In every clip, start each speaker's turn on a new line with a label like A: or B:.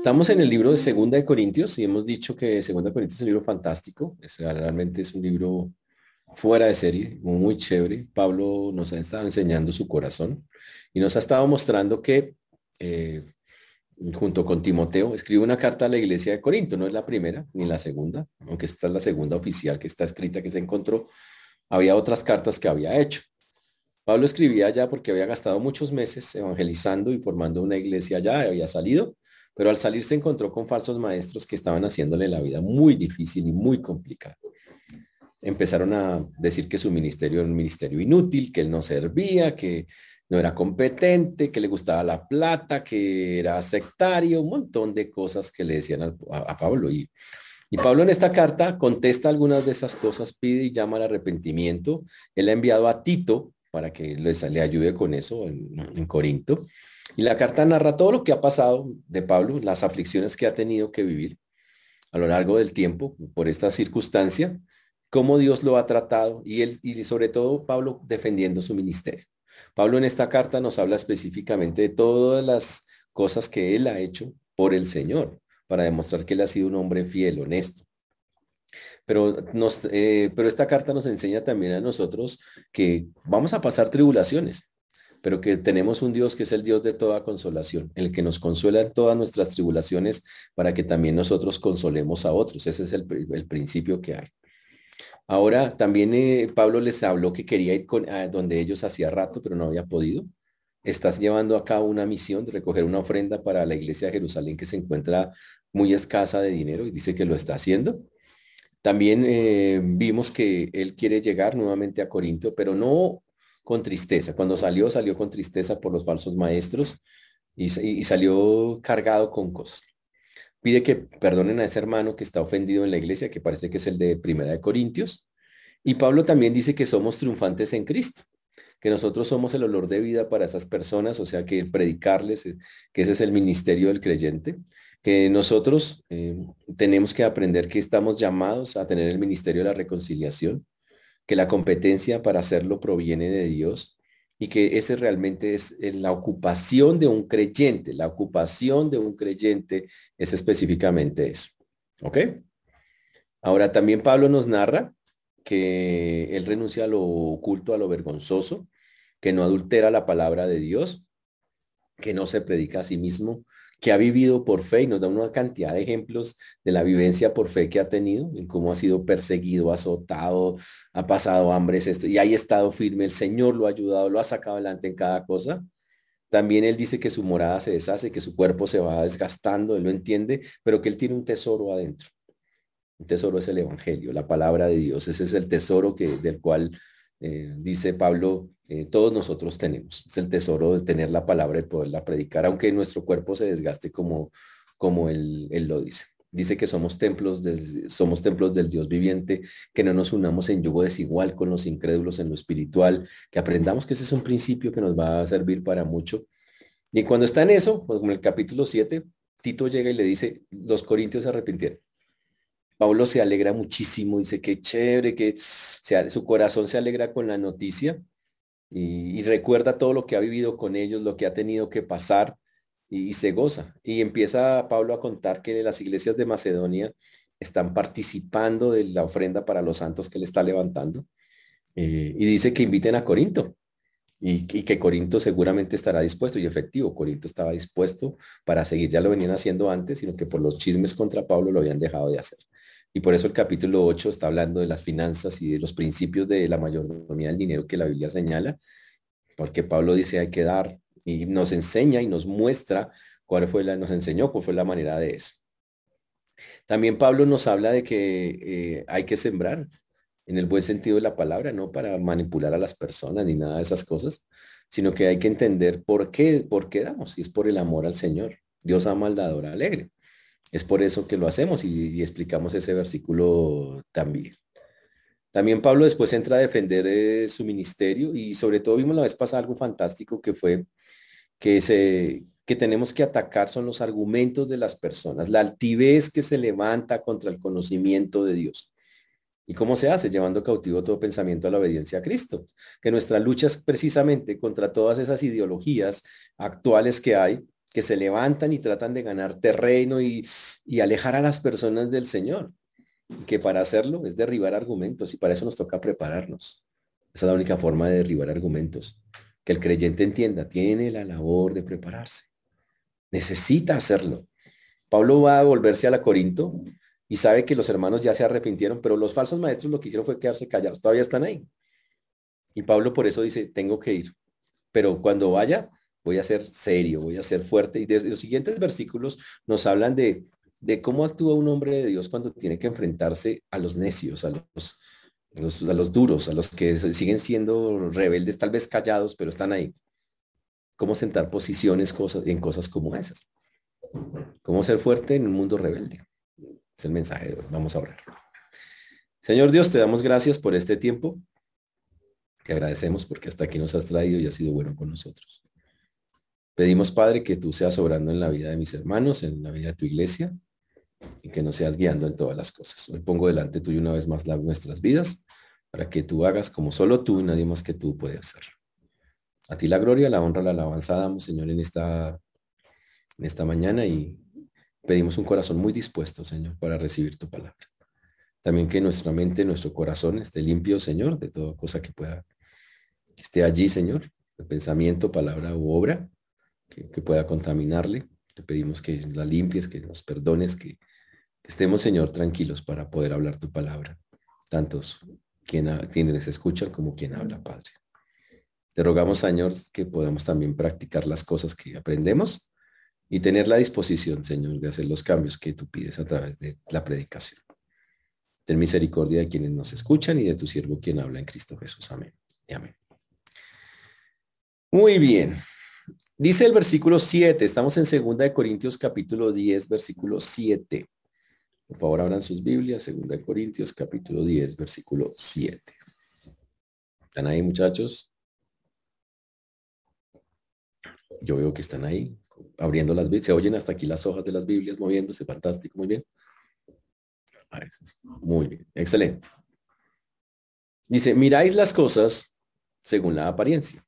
A: Estamos en el libro de Segunda de Corintios y hemos dicho que Segunda de Corintios es un libro fantástico. Es, realmente es un libro fuera de serie, muy chévere. Pablo nos ha estado enseñando su corazón y nos ha estado mostrando que eh, junto con Timoteo escribe una carta a la iglesia de Corinto. No es la primera ni la segunda, aunque esta es la segunda oficial que está escrita que se encontró. Había otras cartas que había hecho. Pablo escribía ya porque había gastado muchos meses evangelizando y formando una iglesia ya, había salido pero al salir se encontró con falsos maestros que estaban haciéndole la vida muy difícil y muy complicada. Empezaron a decir que su ministerio era un ministerio inútil, que él no servía, que no era competente, que le gustaba la plata, que era sectario, un montón de cosas que le decían a, Pablo. Y, Pablo en esta carta contesta algunas de esas cosas, pide y llama al arrepentimiento. Él ha enviado a Tito para que le ayude con eso en Corinto. Y la carta narra todo lo que ha pasado de Pablo, las aflicciones que ha tenido que vivir a lo largo del tiempo por esta circunstancia, cómo Dios lo ha tratado y, él, y sobre todo Pablo defendiendo su ministerio. Pablo en esta carta nos habla específicamente de todas las cosas que él ha hecho por el Señor, para demostrar que él ha sido un hombre fiel, honesto. Pero, nos, eh, pero esta carta nos enseña también a nosotros que vamos a pasar tribulaciones, pero que tenemos un Dios que es el Dios de toda consolación, el que nos consuela en todas nuestras tribulaciones para que también nosotros consolemos a otros. Ese es el, principio que hay. Ahora, también eh, Pablo les habló que quería ir con, a donde ellos hacía rato, pero no había podido. Estás llevando a cabo una misión de recoger una ofrenda para la iglesia de Jerusalén que se encuentra muy escasa de dinero y dice que lo está haciendo. También eh, vimos que él quiere llegar nuevamente a Corinto, pero no con tristeza. Cuando salió, salió con tristeza por los falsos maestros y, salió cargado con cosas. Pide que perdonen a ese hermano que está ofendido en la iglesia, que parece que es el de Primera de Corintios. Y Pablo también dice que somos triunfantes en Cristo, que nosotros somos el olor de vida para esas personas, o sea, que predicarles, eh, que ese es el ministerio del creyente, que nosotros eh, tenemos que aprender que estamos llamados a tener el ministerio de la reconciliación, que la competencia para hacerlo proviene de Dios y que ese realmente es eh, la ocupación de un creyente. La ocupación de un creyente es específicamente eso. ¿Ok? Ahora también Pablo nos narra que él renuncia a lo oculto, a lo vergonzoso, que no adultera la palabra de Dios, que no se predica a sí mismo, que ha vivido por fe y nos da una cantidad de ejemplos de la vivencia por fe que ha tenido, en cómo ha sido perseguido, azotado, ha pasado hambres, esto, y ha estado firme, el Señor lo ha ayudado, lo ha sacado adelante en cada cosa. También él dice que su morada se deshace, que su cuerpo se va desgastando, él lo entiende, pero que él tiene un tesoro adentro. Un tesoro es el Evangelio, la palabra de Dios. Ese es el tesoro que, del cual eh, dice Pablo, eh, todos nosotros tenemos. Es el tesoro de tener la palabra y poderla predicar, aunque nuestro cuerpo se desgaste como, como él, él lo dice. Dice que somos templos, somos templos del Dios viviente, que no nos unamos en yugo desigual con los incrédulos en lo espiritual, que aprendamos que ese es un principio que nos va a servir para mucho. Y cuando está en eso, pues en el capítulo 7, Tito llega y le dice, los corintios se arrepintieron. Pablo se alegra muchísimo, dice que chévere, que su corazón se alegra con la noticia y, recuerda todo lo que ha vivido con ellos, lo que ha tenido que pasar y, se goza. Y empieza Pablo a contar que las iglesias de Macedonia están participando de la ofrenda para los santos que le está levantando. Eh, y dice que inviten a Corinto y, y, que Corinto seguramente estará dispuesto y efectivo, Corinto estaba dispuesto para seguir, ya lo venían haciendo antes, sino que por los chismes contra Pablo lo habían dejado de hacer. Y por eso el capítulo 8 está hablando de las finanzas y de los principios de la mayordomía del dinero que la Biblia señala, porque Pablo dice hay que dar y nos enseña y nos muestra cuál fue la, nos enseñó cuál fue la manera de eso. También Pablo nos habla de que eh, hay que sembrar en el buen sentido de la palabra, no para manipular a las personas ni nada de esas cosas, sino que hay que entender por qué, por qué damos, y es por el amor al Señor. Dios ama al dador alegre. Es por eso que lo hacemos y, explicamos ese versículo también. También Pablo después entra a defender eh, su ministerio y sobre todo vimos la vez pasada algo fantástico que fue que, se, que tenemos que atacar son los argumentos de las personas, la altivez que se levanta contra el conocimiento de Dios. ¿Y cómo se hace? Llevando cautivo todo pensamiento a la obediencia a Cristo. Que nuestra lucha es precisamente contra todas esas ideologías actuales que hay que se levantan y tratan de ganar terreno y, alejar a las personas del Señor. Que para hacerlo es derribar argumentos y para eso nos toca prepararnos. Esa es la única forma de derribar argumentos. Que el creyente entienda, tiene la labor de prepararse. Necesita hacerlo. Pablo va a volverse a la Corinto y sabe que los hermanos ya se arrepintieron, pero los falsos maestros lo que hicieron fue quedarse callados. Todavía están ahí. Y Pablo por eso dice, tengo que ir. Pero cuando vaya, voy a ser serio, voy a ser fuerte. Y los siguientes versículos nos hablan de, de cómo actúa un hombre de Dios cuando tiene que enfrentarse a los necios, a los, duros, a los que siguen siendo rebeldes, tal vez callados, pero están ahí. Cómo sentar posiciones en cosas como esas. Cómo ser fuerte en un mundo rebelde. Es el mensaje de hoy. Vamos a orar. Señor Dios, te damos gracias por este tiempo. Te agradecemos porque hasta aquí nos has traído y has sido bueno con nosotros. Pedimos, Padre, que tú seas obrando en la vida de mis hermanos, en la vida de tu iglesia, y que nos seas guiando en todas las cosas. Hoy pongo delante tuyo una vez más las nuestras vidas, para que tú hagas como solo tú y nadie más que tú puede hacerlo. A ti la gloria, la honra, la alabanza damos, Señor, en esta, en esta mañana y pedimos un corazón muy dispuesto, Señor, para recibir tu palabra. También que nuestra mente, nuestro corazón esté limpio, Señor, de toda cosa que pueda, que esté allí, Señor, de pensamiento, palabra u obra, que, pueda contaminarle. Te pedimos que la limpies, que nos perdones, que, estemos, Señor, tranquilos para poder hablar tu palabra. Tantos quien, quienes escuchan como quien habla, Padre. Te rogamos, Señor, que podamos también practicar las cosas que aprendemos y tener la disposición, Señor, de hacer los cambios que tú pides a través de la predicación. Ten misericordia de quienes nos escuchan y de tu siervo quien habla en Cristo Jesús. Amén. Y amén. Muy bien. Dice el versículo 7, estamos en segunda de Corintios capítulo 10, versículo 7. Por favor, abran sus Biblias, segunda de Corintios capítulo 10, versículo 7. ¿Están ahí, muchachos? Yo veo que están ahí, abriendo las Biblias. Se oyen hasta aquí las hojas de las Biblias moviéndose, fantástico, muy bien. Muy bien, excelente. Dice, miráis las cosas según la apariencia.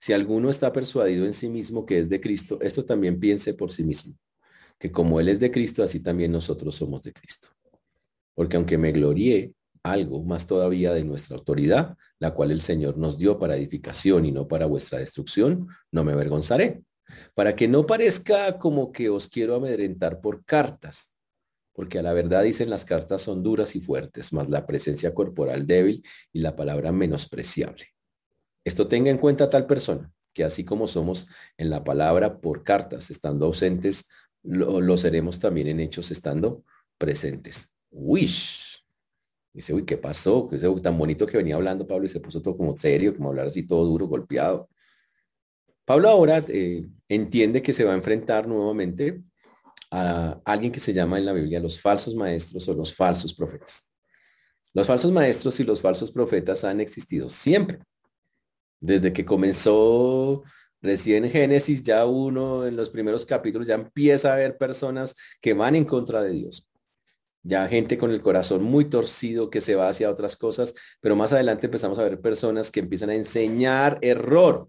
A: Si alguno está persuadido en sí mismo que es de Cristo, esto también piense por sí mismo, que como Él es de Cristo, así también nosotros somos de Cristo. Porque aunque me glorié algo más todavía de nuestra autoridad, la cual el Señor nos dio para edificación y no para vuestra destrucción, no me avergonzaré, para que no parezca como que os quiero amedrentar por cartas, porque a la verdad dicen las cartas son duras y fuertes, más la presencia corporal débil y la palabra menospreciable. Esto tenga en cuenta tal persona, que así como somos en la palabra por cartas, estando ausentes, lo, seremos también en hechos estando presentes. Wish. Dice, uy, ¿qué pasó? ¿Qué tan bonito que venía hablando Pablo y se puso todo como serio, como hablar así todo duro, golpeado. Pablo ahora eh, entiende que se va a enfrentar nuevamente a alguien que se llama en la Biblia los falsos maestros o los falsos profetas. Los falsos maestros y los falsos profetas han existido siempre. Desde que comenzó recién Génesis, ya uno en los primeros capítulos ya empieza a ver personas que van en contra de Dios. Ya gente con el corazón muy torcido que se va hacia otras cosas, pero más adelante empezamos a ver personas que empiezan a enseñar error,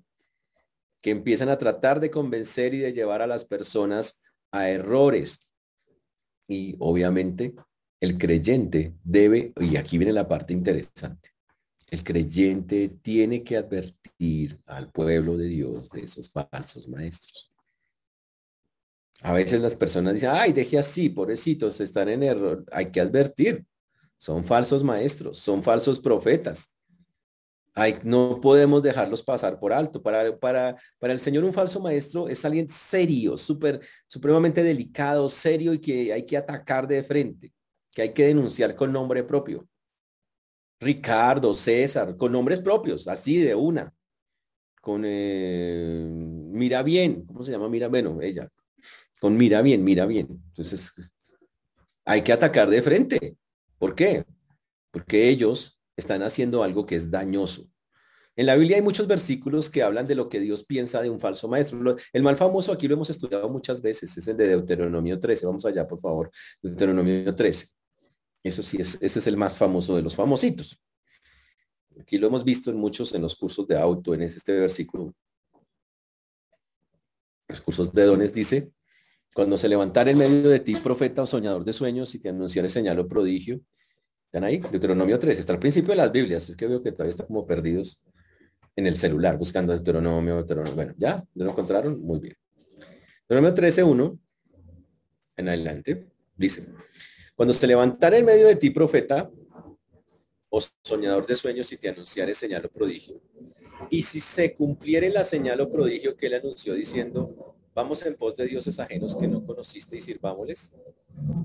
A: que empiezan a tratar de convencer y de llevar a las personas a errores. Y obviamente el creyente debe, y aquí viene la parte interesante, el creyente tiene que advertir al pueblo de Dios de esos falsos maestros. A veces las personas dicen, ay, deje así, pobrecitos, están en error. Hay que advertir. Son falsos maestros, son falsos profetas no podemos dejarlos pasar por alto. Para, para, para el Señor un falso maestro es alguien serio, súper, supremamente delicado, serio y que hay que atacar de frente, que hay que denunciar con nombre propio. Ricardo, César, con nombres propios, así de una. Con eh, mira bien, ¿cómo se llama? Mira, bueno, ella. Con mira bien, mira bien. Entonces, hay que atacar de frente. ¿Por qué? Porque ellos están haciendo algo que es dañoso. En la Biblia hay muchos versículos que hablan de lo que Dios piensa de un falso maestro. El mal famoso aquí lo hemos estudiado muchas veces, es el de Deuteronomio 13. Vamos allá, por favor. Deuteronomio 13. Eso sí, es, ese es el más famoso de los famositos. Aquí lo hemos visto en muchos, en los cursos de auto, en este versículo. los cursos de dones, dice, cuando se levantara en medio de ti profeta o soñador de sueños y te anunciara señal o prodigio, ¿están ahí? Deuteronomio 3, está al principio de las Biblias, es que veo que todavía están como perdidos en el celular buscando Deuteronomio, Deuteronomio. Bueno, ya, ¿lo encontraron? Muy bien. Deuteronomio 13, 1, en adelante, dice, cuando se levantara en medio de ti profeta o soñador de sueños y te anunciare señal o prodigio, y si se cumpliere la señal o prodigio que él anunció diciendo, vamos en pos de dioses ajenos que no conociste y sirvámosles,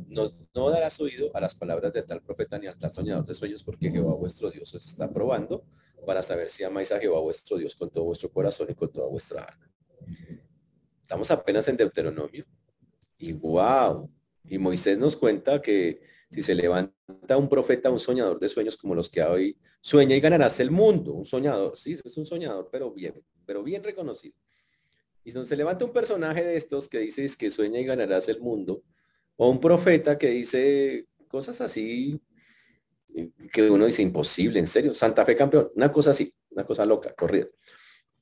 A: no, no darás oído a las palabras de tal profeta ni al tal soñador de sueños, porque Jehová vuestro Dios os está probando para saber si amáis a Jehová vuestro Dios con todo vuestro corazón y con toda vuestra alma. Estamos apenas en Deuteronomio. Y wow. Y Moisés nos cuenta que si se levanta un profeta, un soñador de sueños como los que hoy, sueña y ganarás el mundo. Un soñador, sí, es un soñador, pero bien, pero bien reconocido. Y si se levanta un personaje de estos que dice que sueña y ganarás el mundo, o un profeta que dice cosas así que uno dice imposible, en serio, Santa Fe campeón, una cosa así, una cosa loca, corrida.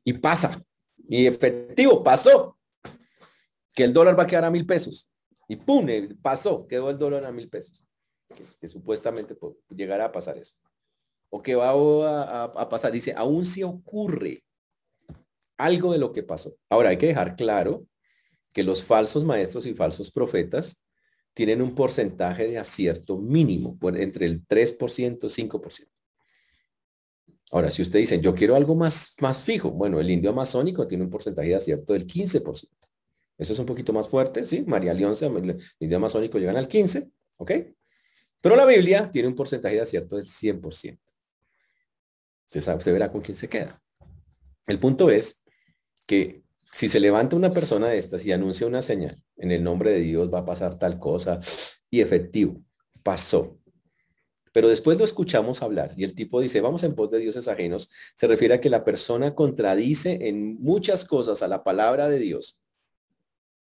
A: Y pasa, y efectivo, pasó, que el dólar va a quedar a mil pesos. Y pum, pasó, quedó el dólar a mil pesos. Que, supuestamente llegará a pasar eso. O que va a, a pasar, dice, aún si ocurre algo de lo que pasó. Ahora hay que dejar claro que los falsos maestros y falsos profetas tienen un porcentaje de acierto mínimo, por entre el 3% y 5%. Ahora, si usted dice, yo quiero algo más, más fijo, bueno, el indio amazónico tiene un porcentaje de acierto del 15%. Eso es un poquito más fuerte, ¿sí? María León, el indio amazónico llegan al 15, ¿ok? Pero la Biblia tiene un porcentaje de acierto del 100%. Usted, sabe, usted verá con quién se queda. El punto es que si se levanta una persona de estas y anuncia una señal, en el nombre de Dios va a pasar tal cosa, y efectivo, pasó. Pero después lo escuchamos hablar y el tipo dice, vamos en pos de dioses ajenos, se refiere a que la persona contradice en muchas cosas a la palabra de Dios.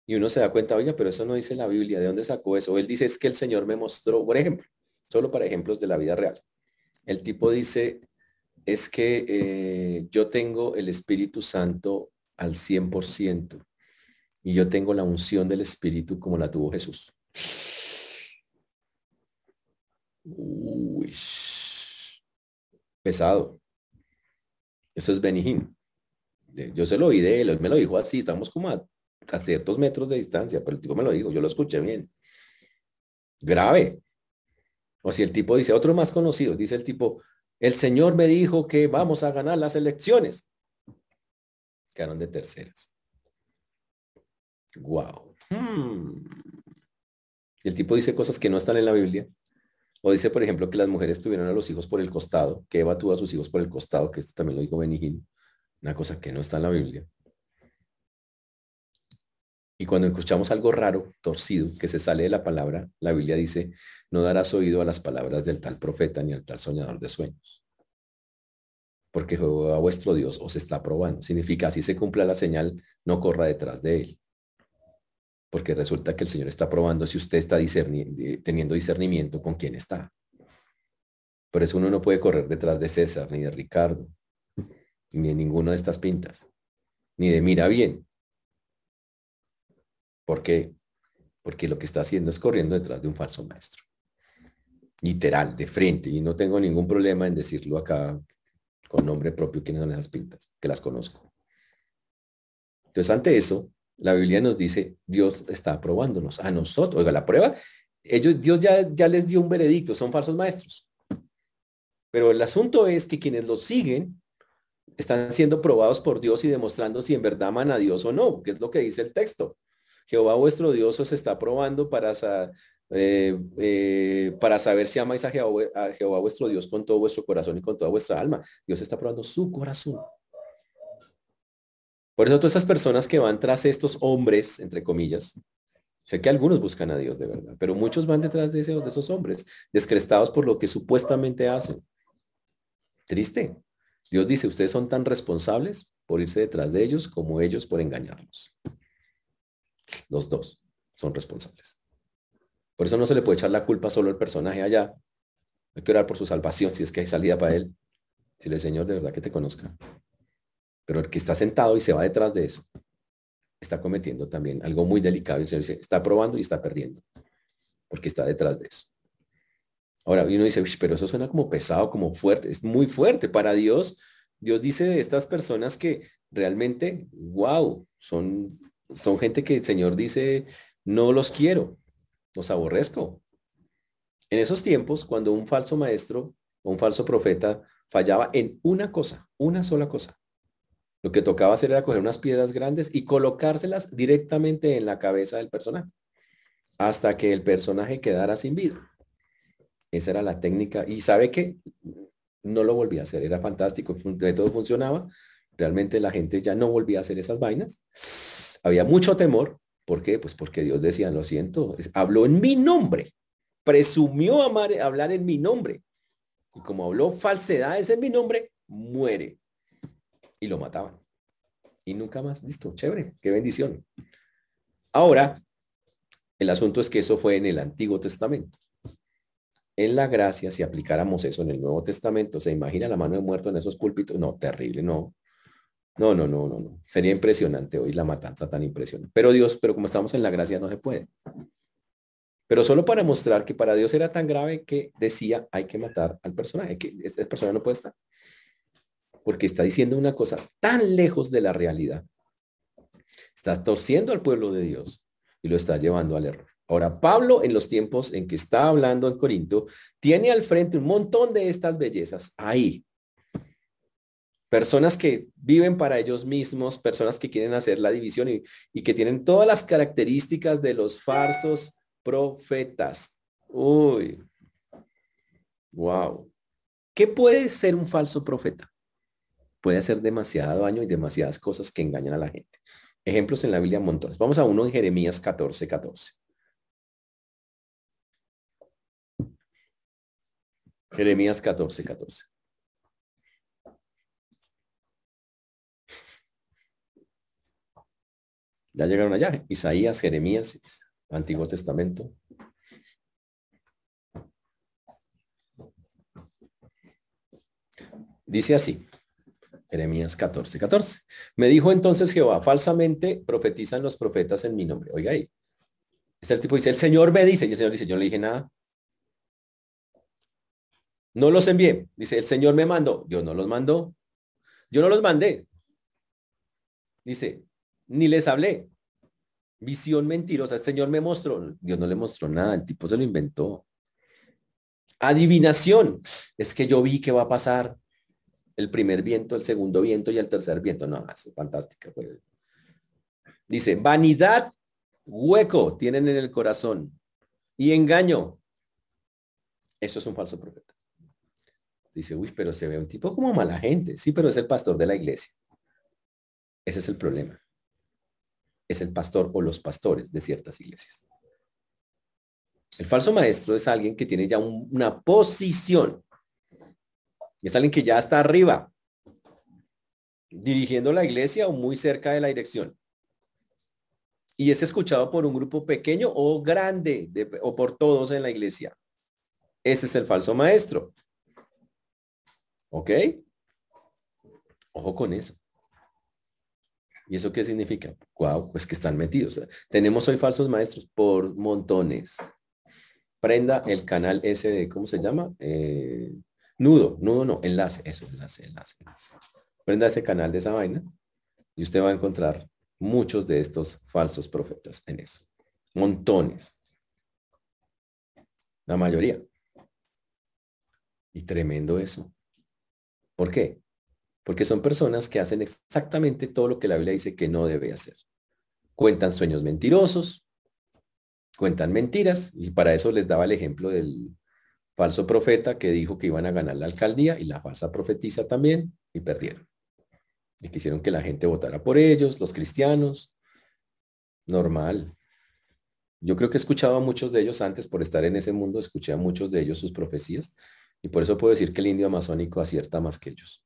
A: Y uno se da cuenta, oiga, pero eso no dice la Biblia, ¿de dónde sacó eso? Él dice, es que el Señor me mostró, por ejemplo, solo para ejemplos de la vida real. El tipo dice, es que eh, yo tengo el Espíritu Santo al 100% y yo tengo la unción del Espíritu como la tuvo Jesús. Uy, pesado. Eso es Benihim. Yo se lo oí de él, él me lo dijo así, estamos como a, a, ciertos metros de distancia, pero el tipo me lo dijo, yo lo escuché bien. Grave. O si el tipo dice, otro más conocido, dice el tipo, el Señor me dijo que vamos a ganar las elecciones quedaron de terceras. Wow. Hmm. El tipo dice cosas que no están en la Biblia. O dice, por ejemplo, que las mujeres tuvieron a los hijos por el costado, que Eva tuvo a sus hijos por el costado, que esto también lo dijo Benigín. Una cosa que no está en la Biblia. Y cuando escuchamos algo raro, torcido, que se sale de la palabra, la Biblia dice, no darás oído a las palabras del tal profeta ni al tal soñador de sueños porque Jehová vuestro Dios os está probando. Significa, si se cumpla la señal, no corra detrás de él. Porque resulta que el Señor está probando si usted está teniendo discernimiento con quién está. Por eso uno no puede correr detrás de César, ni de Ricardo, ni de ninguna de estas pintas, ni de mira bien. ¿Por qué? Porque lo que está haciendo es corriendo detrás de un falso maestro. Literal, de frente. Y no tengo ningún problema en decirlo acá con nombre propio quiénes son esas pintas, que las conozco. Entonces, ante eso, la Biblia nos dice, Dios está aprobándonos a nosotros. Oiga, la prueba, ellos, Dios ya, ya les dio un veredicto, son falsos maestros. Pero el asunto es que quienes los siguen están siendo probados por Dios y demostrando si en verdad aman a Dios o no, que es lo que dice el texto. Jehová vuestro Dios os está probando para eh, eh, para saber si amáis a Jehová, vuestro Dios con todo vuestro corazón y con toda vuestra alma. Dios está probando su corazón. Por eso todas esas personas que van tras estos hombres, entre comillas, sé que algunos buscan a Dios de verdad, pero muchos van detrás de, de esos hombres, descrestados por lo que supuestamente hacen. Triste. Dios dice, ustedes son tan responsables por irse detrás de ellos como ellos por engañarlos. Los dos son responsables. Por eso no se le puede echar la culpa solo al personaje allá. Hay que orar por su salvación si es que hay salida para él. Si el Señor de verdad que te conozca. Pero el que está sentado y se va detrás de eso. está cometiendo también algo muy delicado. El Señor dice, está probando y está perdiendo, porque está detrás de eso. Ahora uno dice, pero eso suena como pesado, como fuerte. Es muy fuerte para Dios. Dios dice de estas personas que realmente, wow, son, son gente que el Señor dice, no los quiero, los aborrezco. En esos tiempos, cuando un falso maestro o un falso profeta fallaba en una cosa, una sola cosa, lo que tocaba hacer era coger unas piedras grandes y colocárselas directamente en la cabeza del personaje, hasta que el personaje quedara sin vida. Esa era la técnica. Y sabe que no lo volvía a hacer, era fantástico, de todo funcionaba. Realmente la gente ya no volvía a hacer esas vainas. Había mucho temor. ¿Por qué? Pues porque Dios decía, lo siento, habló en mi nombre, presumió amar, hablar en mi nombre. Y como habló falsedades en mi nombre, muere y lo mataban. Y nunca más, listo, chévere, qué bendición. Ahora, el asunto es que eso fue en el Antiguo Testamento. En la gracia, si aplicáramos eso en el Nuevo Testamento, ¿se imagina la mano de muerto en esos púlpitos? No, terrible, no. No, no, no, no, no. Sería impresionante hoy la matanza tan impresionante. Pero Dios, pero como estamos en la gracia, no se puede. Pero solo para mostrar que para Dios era tan grave que decía, hay que matar al personaje, que esta persona no puede estar porque está diciendo una cosa tan lejos de la realidad. Está torciendo al pueblo de Dios y lo está llevando al error. Ahora, Pablo, en los tiempos en que está hablando en Corinto, tiene al frente un montón de estas bellezas ahí. Personas que viven para ellos mismos, personas que quieren hacer la división y, que tienen todas las características de los falsos profetas. Uy, wow. ¿Qué puede ser un falso profeta? puede hacer demasiado daño y demasiadas cosas que engañan a la gente. Ejemplos en la Biblia montones. Vamos a uno en Jeremías 14, 14. Jeremías 14, 14. Ya llegaron allá. Isaías, Jeremías, Antiguo Testamento. Dice así. Jeremías 14, 14. Me dijo entonces Jehová, falsamente profetizan los profetas en mi nombre. Oiga ahí. Este el tipo dice, el Señor me dice, el Señor dice, yo no le dije nada. No los envié. Dice, el Señor me mandó. Yo no los mandó. Yo no los mandé. Dice, ni les hablé. Visión mentirosa. El Señor me mostró. Dios no le mostró nada. El tipo se lo inventó. Adivinación. Es que yo vi que va a pasar el primer viento, el segundo viento y el tercer viento. No, es fantástica. Pues. Dice, vanidad, hueco tienen en el corazón y engaño. Eso es un falso profeta. Dice, uy, pero se ve un tipo como mala gente. Sí, pero es el pastor de la iglesia. Ese es el problema. Es el pastor o los pastores de ciertas iglesias. El falso maestro es alguien que tiene ya una posición es alguien que ya está arriba, dirigiendo la iglesia o muy cerca de la dirección. Y es escuchado por un grupo pequeño o grande o por todos en la iglesia. Ese es el falso maestro. ¿Ok? Ojo con eso. ¿Y eso qué significa? Wow, pues que están metidos. Tenemos hoy falsos maestros por montones. Prenda el canal ese de, ¿cómo se llama? Eh, Nudo, nudo no, enlace, eso, enlace, enlace, enlace. Prenda ese canal de esa vaina y usted va a encontrar muchos de estos falsos profetas en eso. Montones. La mayoría. Y tremendo eso. ¿Por qué? Porque son personas que hacen exactamente todo lo que la Biblia dice que no debe hacer. Cuentan sueños mentirosos, cuentan mentiras, y para eso les daba el ejemplo del, falso profeta que dijo que iban a ganar la alcaldía y la falsa profetiza también y perdieron. Y quisieron que la gente votara por ellos, los cristianos. Normal. Yo creo que he escuchado a muchos de ellos antes por estar en ese mundo, escuché a muchos de ellos sus profecías y por eso puedo decir que el indio amazónico acierta más que ellos.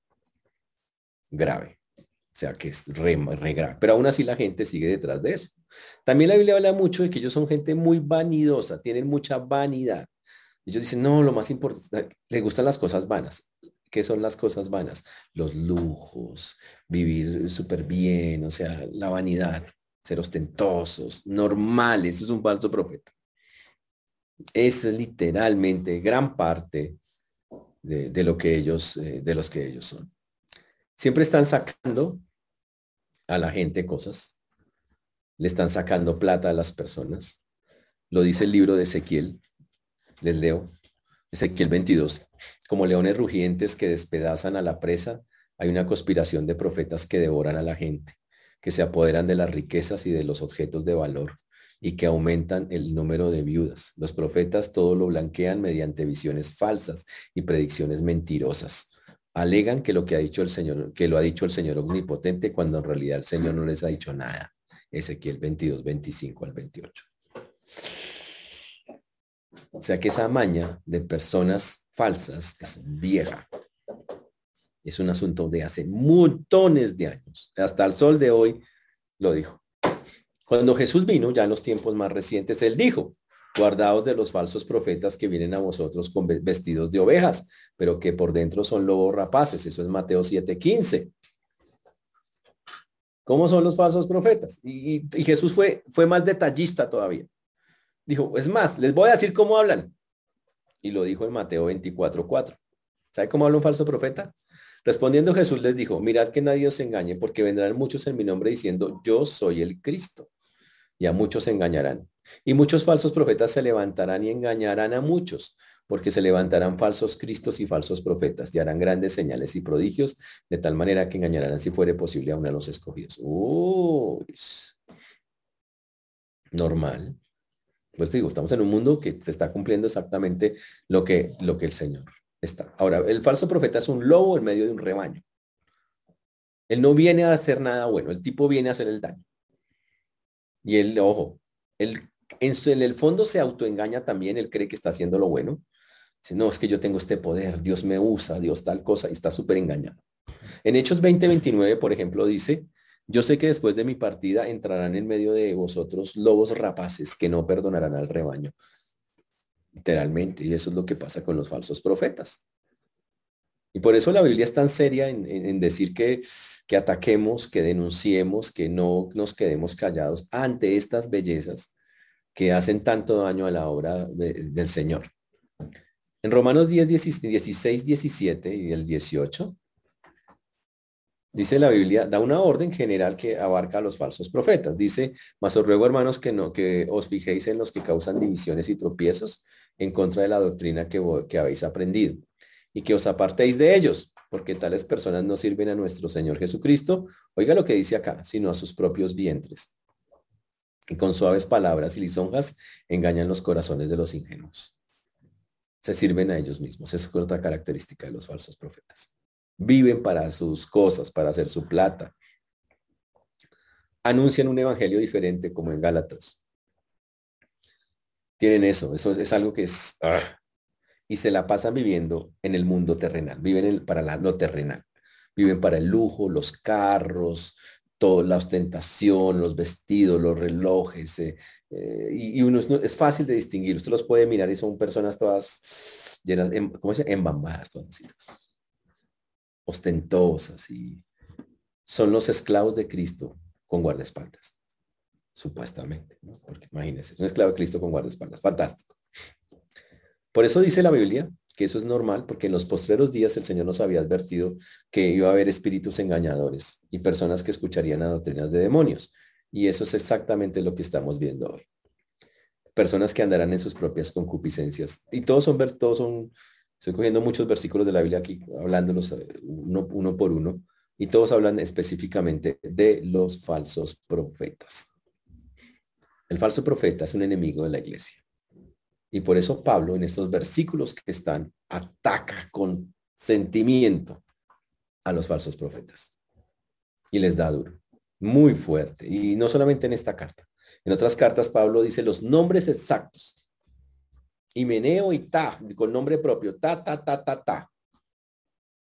A: Grave. O sea, que es re, re grave. Pero aún así la gente sigue detrás de eso. También la Biblia habla mucho de que ellos son gente muy vanidosa, tienen mucha vanidad. Ellos dicen, no, lo más importante, le gustan las cosas vanas. ¿Qué son las cosas vanas? Los lujos, vivir súper bien, o sea, la vanidad. ser ostentosos, normales, es un falso profeta. Es literalmente gran parte de, lo que ellos, eh, de los que ellos son. Siempre están sacando a la gente cosas, le están sacando plata a las personas. Lo dice el libro de Ezequiel, les leo, Ezequiel 22, como leones rugientes que despedazan a la presa, hay una conspiración de profetas que devoran a la gente, que se apoderan de las riquezas y de los objetos de valor y que aumentan el número de viudas. Los profetas todo lo blanquean mediante visiones falsas y predicciones mentirosas. Alegan que lo que ha dicho el Señor, que lo ha dicho el Señor omnipotente cuando en realidad el Señor no les ha dicho nada. Ezequiel 22, 25 al 28. O sea que esa maña de personas falsas es vieja. Es un asunto de hace montones de años. Hasta el sol de hoy lo dijo. Cuando Jesús vino, ya en los tiempos más recientes, él dijo, guardaos de los falsos profetas que vienen a vosotros con vestidos de ovejas, pero que por dentro son lobos rapaces. Eso es Mateo 7:15. ¿Cómo son los falsos profetas? Y, y, Jesús fue, fue más detallista todavía. Dijo, es más, les voy a decir cómo hablan. Y lo dijo en Mateo 24:4. ¿Sabe cómo habla un falso profeta? Respondiendo Jesús les dijo, mirad que nadie os engañe, porque vendrán muchos en mi nombre diciendo, yo soy el Cristo. Y a muchos se engañarán. Y muchos falsos profetas se levantarán y engañarán a muchos, porque se levantarán falsos cristos y falsos profetas y harán grandes señales y prodigios, de tal manera que engañarán, si fuere posible, a uno de los escogidos. Uy, normal. Pues digo, estamos en un mundo que se está cumpliendo exactamente lo que, lo que el Señor está. Ahora, el falso profeta es un lobo en medio de un rebaño. Él no viene a hacer nada bueno, el tipo viene a hacer el daño. Y él, ojo, él en, en el fondo se autoengaña también, él cree que está haciendo lo bueno. Dice, no, es que yo tengo este poder, Dios me usa, Dios tal cosa, y está súper engañado. En Hechos 20:29, por ejemplo, dice, yo sé que después de mi partida entrarán en medio de vosotros lobos rapaces que no perdonarán al rebaño. Literalmente, y eso es lo que pasa con los falsos profetas. Y por eso la Biblia es tan seria en, decir que, que, ataquemos, que denunciemos, que no nos quedemos callados ante estas bellezas que hacen tanto daño a la obra del Señor. En Romanos 10, 16, 17 y el 18, dice la Biblia, da una orden general que abarca a los falsos profetas. Dice, mas os ruego hermanos que no, que os fijéis en los que causan divisiones y tropiezos en contra de la doctrina que, que habéis aprendido y que os apartéis de ellos, porque tales personas no sirven a nuestro Señor Jesucristo. Oiga lo que dice acá, sino a sus propios vientres. Y con suaves palabras y lisonjas engañan los corazones de los ingenuos. Se sirven a ellos mismos. Esa es otra característica de los falsos profetas. Viven para sus cosas, para hacer su plata. Anuncian un evangelio diferente como en Gálatas. Tienen eso, eso es algo que es... Ah, y se la pasan viviendo en el mundo terrenal, viven para lo terrenal, viven para el lujo, los carros, toda la ostentación, los vestidos, los relojes, eh, eh, y, uno es, fácil de distinguir, usted los puede mirar y son personas todas llenas, em, ¿cómo se Embambadas, todas ostentosas y son los esclavos de Cristo con guardaespaldas, supuestamente, porque imagínense, un esclavo de Cristo con guardaespaldas, fantástico. Por eso dice la Biblia que eso es normal, porque en los postreros días el Señor nos había advertido que iba a haber espíritus engañadores y personas que escucharían a doctrinas de demonios. Y eso es exactamente lo que estamos viendo hoy. Personas que andarán en sus propias concupiscencias. Y todos son, todos son, estoy cogiendo muchos versículos de la Biblia aquí, hablándolos eh, uno, uno por uno, y todos hablan específicamente de los falsos profetas. El falso profeta es un enemigo de la iglesia. Y por eso Pablo en estos versículos que están ataca con sentimiento a los falsos profetas. Y les da duro, muy fuerte. Y no solamente en esta carta. En otras cartas Pablo dice los nombres exactos. Himeneo y ta, con nombre propio, ta, ta, ta, ta, ta.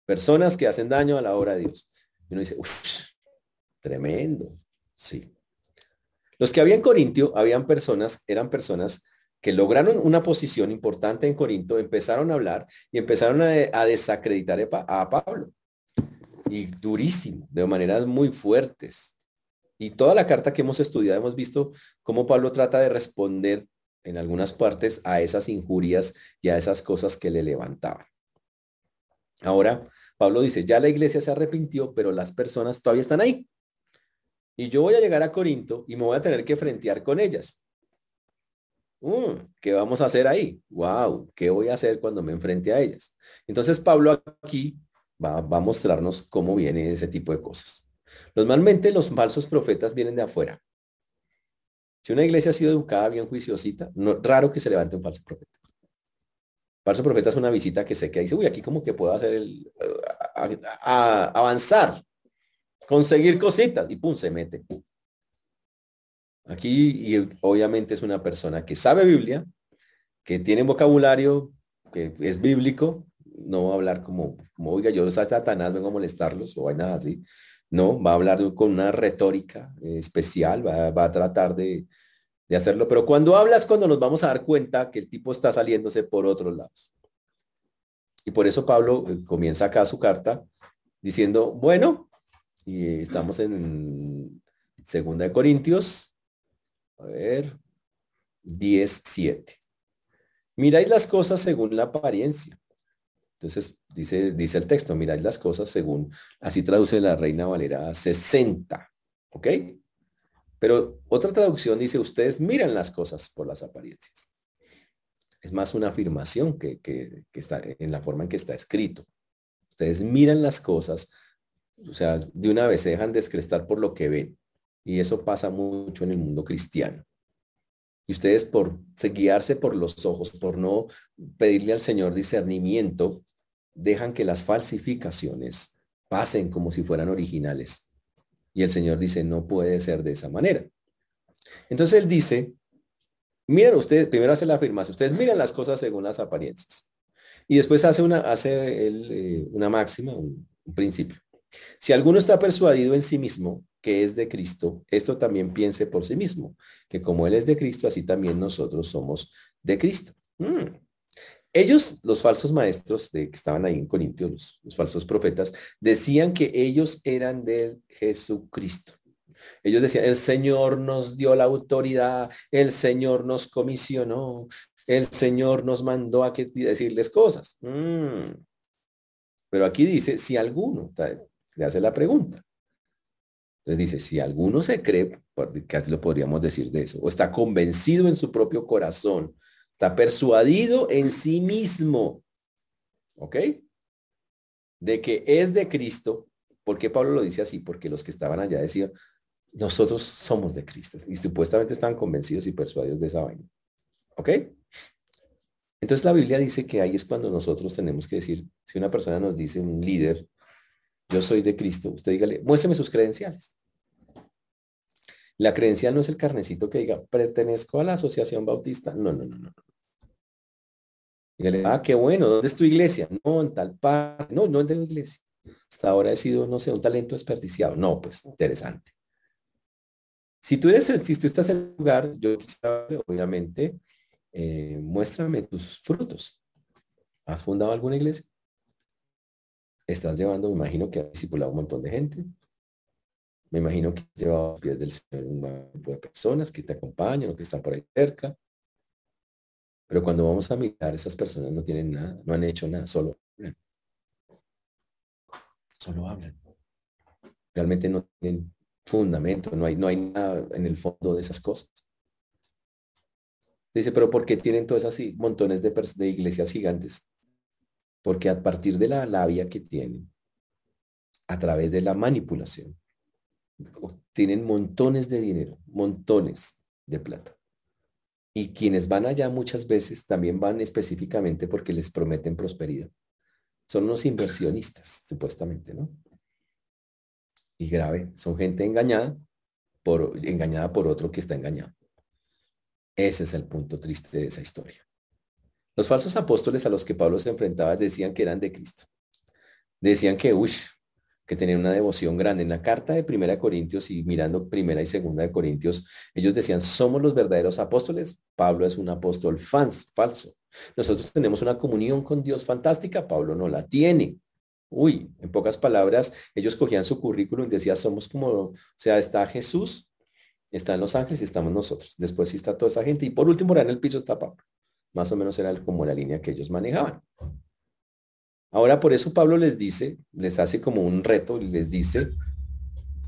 A: Personas que hacen daño a la obra de Dios. Y uno dice, uff, tremendo. Sí. Los que habían Corintio, habían personas, eran personas que lograron una posición importante en Corinto, empezaron a hablar y empezaron a, desacreditar a Pablo. Y durísimo, de maneras muy fuertes. Y toda la carta que hemos estudiado hemos visto cómo Pablo trata de responder en algunas partes a esas injurias y a esas cosas que le levantaban. Ahora, Pablo dice, ya la iglesia se arrepintió, pero las personas todavía están ahí. Y yo voy a llegar a Corinto y me voy a tener que frentear con ellas. Mm, ¿Qué vamos a hacer ahí? Wow, ¿qué voy a hacer cuando me enfrente a ellas? Entonces Pablo aquí va, a mostrarnos cómo viene ese tipo de cosas. Normalmente los falsos profetas vienen de afuera. Si una iglesia ha sido educada bien juiciosita, no, raro que se levante un falso profeta. Falso profeta es una visita que sé que dice, uy, aquí como que puedo hacer el, avanzar, conseguir cositas y pum, se mete. Aquí y obviamente es una persona que sabe Biblia, que tiene vocabulario que es bíblico, no va a hablar como, oiga, yo soy Satanás, vengo a molestarlos o nada así. No, va a hablar con una retórica eh, especial, va, a tratar de, de, hacerlo. Pero cuando hablas, cuando nos vamos a dar cuenta que el tipo está saliéndose por otros lados. Y por eso Pablo eh, comienza acá su carta diciendo, bueno, y estamos en Segunda de Corintios, a ver, 10, 7. Miráis las cosas según la apariencia entonces, dice, dice el texto, mirad las cosas según, así traduce la Reina Valera 60, ¿ok? Pero otra traducción dice, ustedes miran las cosas por las apariencias. Es más una afirmación que, que, está en la forma en que está escrito. Ustedes miran las cosas, o sea, de una vez se dejan descrestar por lo que ven. Y eso pasa mucho en el mundo cristiano. Y ustedes por guiarse por los ojos, por no pedirle al Señor discernimiento, dejan que las falsificaciones pasen como si fueran originales. Y el Señor dice, no puede ser de esa manera. Entonces Él dice, miren ustedes, primero hace la afirmación, ustedes miren las cosas según las apariencias. Y después hace una, hace eh, una máxima, un principio. Si alguno está persuadido en sí mismo, que es de Cristo, esto también piense por sí mismo, que como Él es de Cristo, así también nosotros somos de Cristo. Mm. Ellos, los falsos maestros de, que estaban ahí en Corintios, los, falsos profetas, decían que ellos eran de Jesucristo. Ellos decían, el Señor nos dio la autoridad, el Señor nos comisionó, el Señor nos mandó a que, decirles cosas. Mm. Pero aquí dice, si alguno, le hace la pregunta, entonces dice, si alguno se cree, casi lo podríamos decir de eso, o está convencido en su propio corazón, está persuadido en sí mismo, ¿ok? De que es de Cristo, ¿por qué Pablo lo dice así? Porque los que estaban allá decían, nosotros somos de Cristo, y supuestamente estaban convencidos y persuadidos de esa vaina, ¿ok? Entonces la Biblia dice que ahí es cuando nosotros tenemos que decir, si una persona nos dice, un líder, yo soy de Cristo, usted dígale, muéstrame sus credenciales. La credencial no es el carnecito que diga, pertenezco a la asociación bautista. No, no, no, no. Dígale, ah, qué bueno, ¿dónde es tu iglesia? No, en tal parte. No, no es de iglesia. Hasta ahora he sido, no sé, un talento desperdiciado. No, pues, interesante. Si tú eres, si tú estás en el lugar, yo quisiera, obviamente, eh, muéstrame tus frutos. ¿Has fundado alguna iglesia? Estás llevando, me imagino que has discipulado un montón de gente. Me imagino que has llevado a pies del Señor un grupo de personas que te acompañan o que están por ahí cerca. Pero cuando vamos a mirar, esas personas no tienen nada, no han hecho nada, solo hablan. Solo hablan. Realmente no tienen fundamento, no hay, no hay nada en el fondo de esas cosas. Dice, pero ¿por qué tienen todas esas montones de iglesias gigantes? Porque a partir de la labia que tienen, a través de la manipulación, tienen montones de dinero, montones de plata. Y quienes van allá muchas veces también van específicamente porque les prometen prosperidad. Son unos inversionistas, supuestamente, ¿no? Y grave, son gente engañada por, engañada por otro que está engañado. Ese es el punto triste de esa historia. Los falsos apóstoles a los que Pablo se enfrentaba decían que eran de Cristo. Decían que, uy, que tenían una devoción grande. En la carta de Primera de Corintios y mirando Primera y Segunda de Corintios, ellos decían, somos los verdaderos apóstoles. Pablo es un apóstol fans, falso. Nosotros tenemos una comunión con Dios fantástica, Pablo no la tiene. Uy, en pocas palabras, ellos cogían su currículum y decían, somos como, o sea, está Jesús, están los ángeles y estamos nosotros. Después sí está toda esa gente. Y por último, en el piso está Pablo. Más o menos era como la línea que ellos manejaban. Ahora, por eso Pablo les dice, les hace como un reto y les dice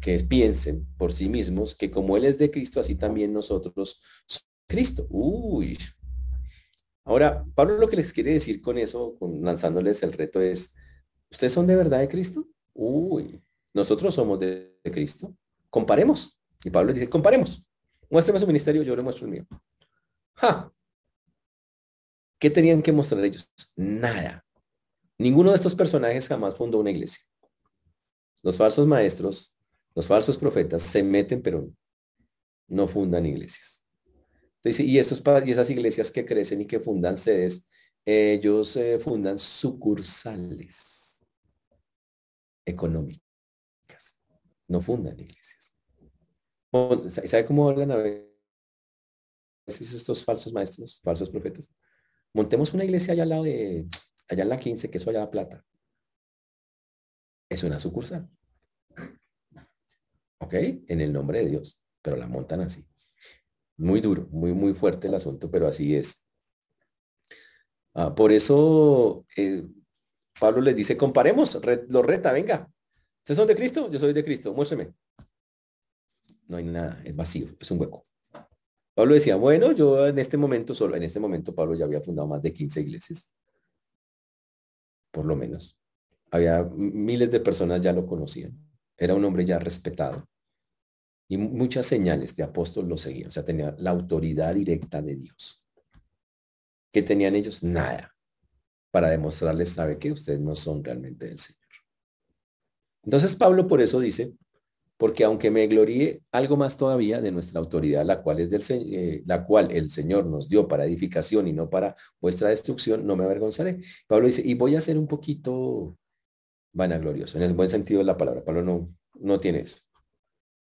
A: que piensen por sí mismos que como Él es de Cristo, así también nosotros somos Cristo. Uy. Ahora, Pablo lo que les quiere decir con eso, lanzándoles el reto es, ¿ustedes son de verdad de Cristo? Uy, nosotros somos de, Cristo. Comparemos. Y Pablo dice, comparemos. Muéstrame su ministerio, yo le muestro el mío. ¡Ja! ¿Qué tenían que mostrar ellos? Nada. Ninguno de estos personajes jamás fundó una iglesia. Los falsos maestros, los falsos profetas se meten, pero no fundan iglesias. Entonces, y, y esas iglesias que crecen y que fundan sedes, ellos eh, fundan sucursales económicas. No fundan iglesias. ¿Sabe cómo hablan a veces estos falsos maestros, falsos profetas? Montemos una iglesia allá al lado de, allá en la 15, que eso allá da plata. Es una sucursal. ¿Ok? En el nombre de Dios, pero la montan así. Muy duro, muy, muy fuerte el asunto, pero así es. Ah, por eso eh, Pablo les dice, comparemos, lo reta, venga. ¿Ustedes son de Cristo? Yo soy de Cristo, muéstrame. No hay nada, es vacío, es un hueco. Pablo decía, bueno, yo en este momento, solo en este momento Pablo ya había fundado más de 15 iglesias. Por lo menos. Había miles de personas ya lo conocían. Era un hombre ya respetado. Y muchas señales de apóstol lo seguían. O sea, tenía la autoridad directa de Dios. ¿Qué tenían ellos? Nada. Para demostrarles, sabe que ustedes no son realmente del Señor. Entonces Pablo por eso dice, porque aunque me gloríe algo más todavía de nuestra autoridad, la cual es del eh, la cual el Señor nos dio para edificación y no para vuestra destrucción, no me avergonzaré. Pablo dice, y voy a ser un poquito vanaglorioso, en el buen sentido de la palabra. Pablo no, no tiene eso.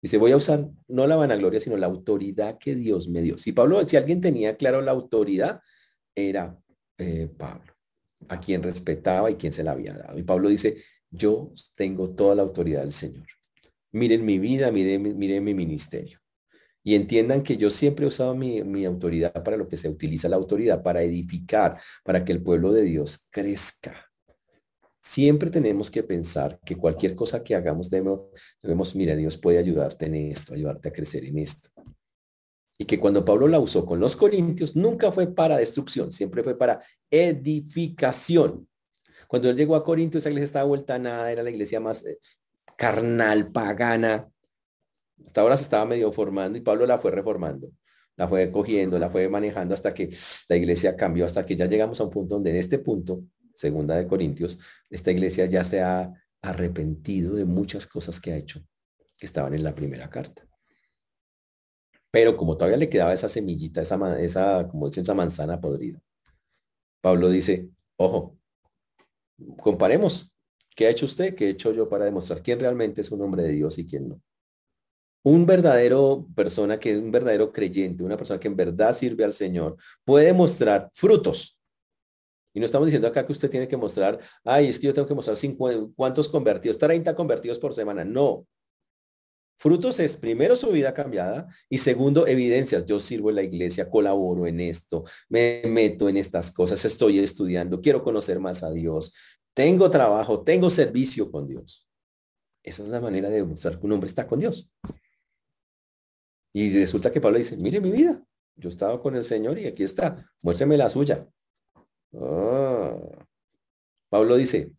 A: Dice, voy a usar no la vanagloria, sino la autoridad que Dios me dio. Si Pablo, si alguien tenía claro la autoridad, era eh, Pablo, a quien respetaba y quien se la había dado. Y Pablo dice, yo tengo toda la autoridad del Señor miren mi vida, miren, mi ministerio. Y entiendan que yo siempre he usado mi, mi, autoridad para lo que se utiliza la autoridad, para edificar, para que el pueblo de Dios crezca. Siempre tenemos que pensar que cualquier cosa que hagamos debemos, debemos, mira, Dios puede ayudarte en esto, ayudarte a crecer en esto. Y que cuando Pablo la usó con los corintios, nunca fue para destrucción, siempre fue para edificación. Cuando él llegó a Corintios, esa iglesia estaba vuelta a nada, era la iglesia más eh, carnal, pagana. Hasta ahora se estaba medio formando y Pablo la fue reformando, la fue cogiendo, la fue manejando hasta que la iglesia cambió, hasta que ya llegamos a un punto donde en este punto, segunda de Corintios, esta iglesia ya se ha arrepentido de muchas cosas que ha hecho, que estaban en la primera carta. Pero como todavía le quedaba esa semillita, esa, esa como dicen, esa manzana podrida, Pablo dice, ojo, comparemos, ¿Qué ha hecho usted? ¿Qué he hecho yo para demostrar quién realmente es un hombre de Dios y quién no? Un verdadero persona que es un verdadero creyente, una persona que en verdad sirve al Señor, puede mostrar frutos. Y no estamos diciendo acá que usted tiene que mostrar, ay, es que yo tengo que mostrar 50, cuántos convertidos, 30 convertidos por semana. No. Frutos es primero su vida cambiada y segundo evidencias. Yo sirvo en la iglesia, colaboro en esto, me meto en estas cosas, estoy estudiando, quiero conocer más a Dios, tengo trabajo, tengo servicio con Dios. Esa es la manera de demostrar que un hombre está con Dios. Y resulta que Pablo dice, mire mi vida, yo estaba con el Señor y aquí está, muéstrame la suya. Ah. Pablo dice,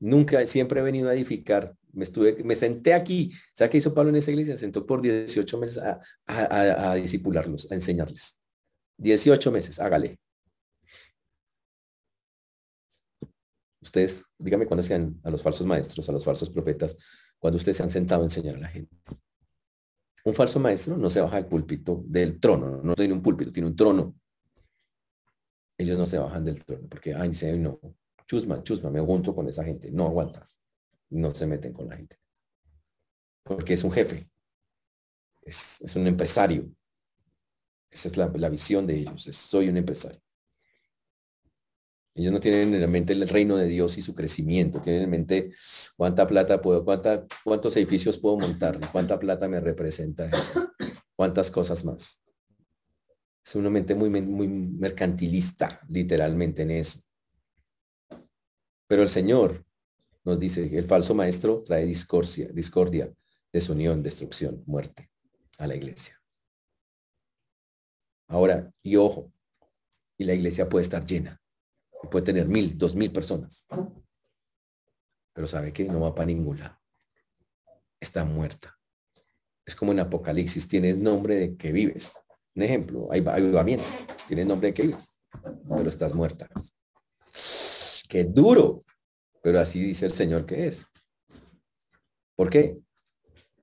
A: nunca, siempre he venido a edificar. Me estuve, me senté aquí. ¿Sabe qué hizo Pablo en esa iglesia? Se sentó por 18 meses a, a, a disipularlos, a enseñarles. 18 meses, hágale. Ustedes, dígame cuando sean a los falsos maestros, a los falsos profetas, cuando ustedes se han sentado a enseñar a la gente. Un falso maestro no se baja del púlpito, del trono, no tiene un púlpito, tiene un trono. Ellos no se bajan del trono porque, ay, no, chusma, chusma, me junto con esa gente. No aguanta. No se meten con la gente. Porque es un jefe. Es, un empresario. Esa es la, visión de ellos. soy un empresario. Ellos no tienen en mente el reino de Dios y su crecimiento, tienen en mente cuánta plata puedo, cuánta, cuántos edificios puedo montar, cuánta plata me representa eso, cuántas cosas más. Es una mente muy, muy mercantilista, literalmente en eso. Pero el Señor nos dice que el falso maestro trae discordia, discordia, desunión, destrucción, muerte a la iglesia. Ahora, y ojo, y la iglesia puede estar llena, puede tener mil, dos mil personas, pero sabe que no va para ningún lado. Está muerta. Es como en Apocalipsis, tienes nombre de que vives. Un ejemplo, hay avivamiento, tienes nombre de que vives, pero estás muerta. Qué duro, pero así dice el Señor que es. ¿Por qué?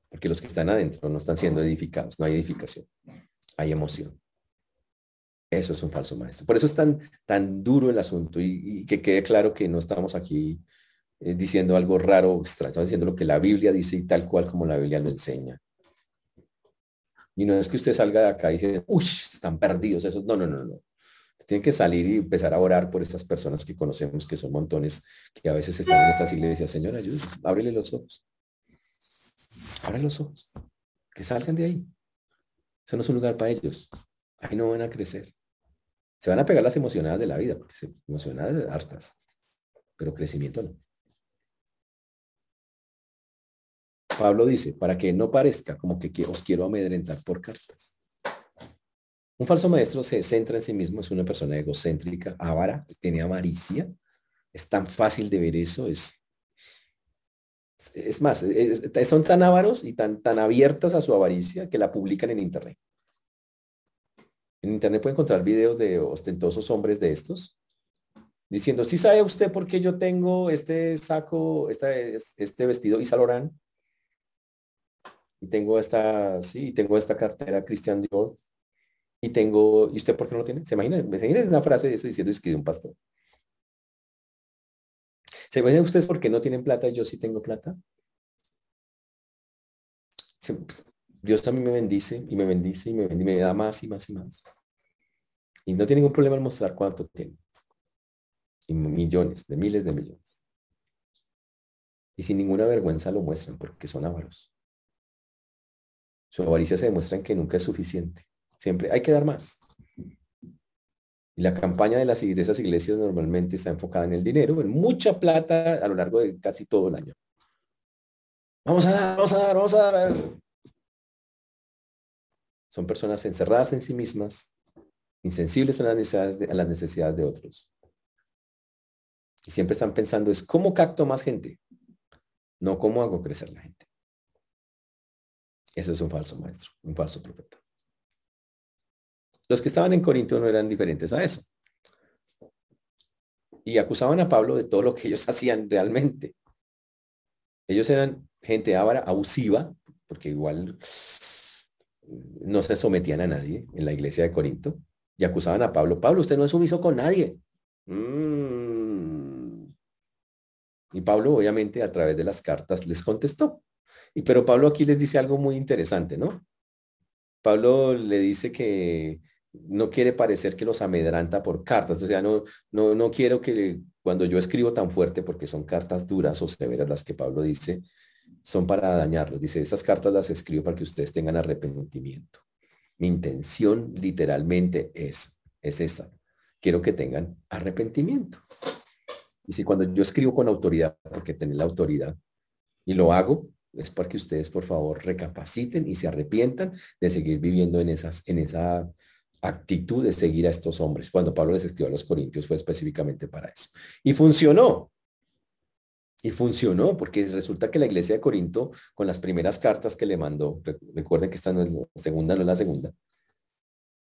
A: Porque los que están adentro no están siendo edificados, no hay edificación, hay emoción. Eso es un falso maestro. Por eso es tan, tan duro el asunto y, que quede claro que no estamos aquí eh, diciendo algo raro o extraño, estamos diciendo lo que la Biblia dice y tal cual como la Biblia lo enseña. Y no es que usted salga de acá y dice, uy, están perdidos esos. No, no, no, no. Tienen que salir y empezar a orar por esas personas que conocemos, que son montones, que a veces están en estas iglesias. Señor, ayúdame, ábrele los ojos. Abre los ojos. Que salgan de ahí. Eso no es un lugar para ellos. Ahí no van a crecer. Se van a pegar las emocionadas de la vida, porque se emocionadas hartas, pero crecimiento no. Pablo dice, para que no parezca como que os quiero amedrentar por cartas. Un falso maestro se centra en sí mismo, es una persona egocéntrica, avara, tiene avaricia. Es tan fácil de ver eso, es, es más, son tan ávaros y tan, tan abiertos a su avaricia que la publican en internet. En internet puede encontrar videos de ostentosos hombres de estos diciendo, ¿sí sabe usted por qué yo tengo este saco, este, este vestido Isalorán? Y tengo esta, sí, tengo esta cartera Christian Dior. Y tengo, ¿y usted por qué no lo tiene? ¿Se imagina? ¿Se imagina una frase de eso diciendo es que un pastor? ¿Se imaginan ustedes por qué no tienen plata y yo sí tengo plata? Dios también me bendice y me bendice y me, bendice, me da más y más y más. Y no tiene ningún problema en mostrar cuánto tiene. Y millones, de miles de millones. Y sin ninguna vergüenza lo muestran porque son ávaros. Su avaricia se demuestra en que nunca es suficiente. Siempre hay que dar más. Y la campaña de, las, de esas iglesias normalmente está enfocada en el dinero, en mucha plata a lo largo de casi todo el año. Vamos a dar, vamos a dar, vamos a dar. Son personas encerradas en sí mismas, insensibles a las necesidades de, a las necesidades de otros. Y siempre están pensando es cómo capto más gente, no cómo hago crecer la gente. Eso es un falso maestro, un falso profeta. Los que estaban en Corinto no eran diferentes a eso. Y acusaban a Pablo de todo lo que ellos hacían realmente. Ellos eran gente ávara, abusiva, porque igual no se sometían a nadie en la iglesia de Corinto y acusaban a Pablo, Pablo, usted no es sumiso con nadie. Mm. Y Pablo, obviamente, a través de las cartas les contestó. Y pero Pablo aquí les dice algo muy interesante, ¿no? Pablo le dice que no quiere parecer que los amedranta por cartas. O sea, no, no, no quiero que cuando yo escribo tan fuerte, porque son cartas duras o severas las que Pablo dice, son para dañarlos. Dice, esas cartas las escribo para que ustedes tengan arrepentimiento. Mi intención literalmente es, es esa. Quiero que tengan arrepentimiento. Y si cuando yo escribo con autoridad, porque tener la autoridad, y lo hago, es para que ustedes, por favor, recapaciten y se arrepientan de seguir viviendo en, esas, en esa actitud de seguir a estos hombres. Cuando Pablo les escribió a los Corintios fue específicamente para eso. Y funcionó. Y funcionó porque resulta que la iglesia de Corinto, con las primeras cartas que le mandó, recuerden que esta no es la segunda, no es la segunda,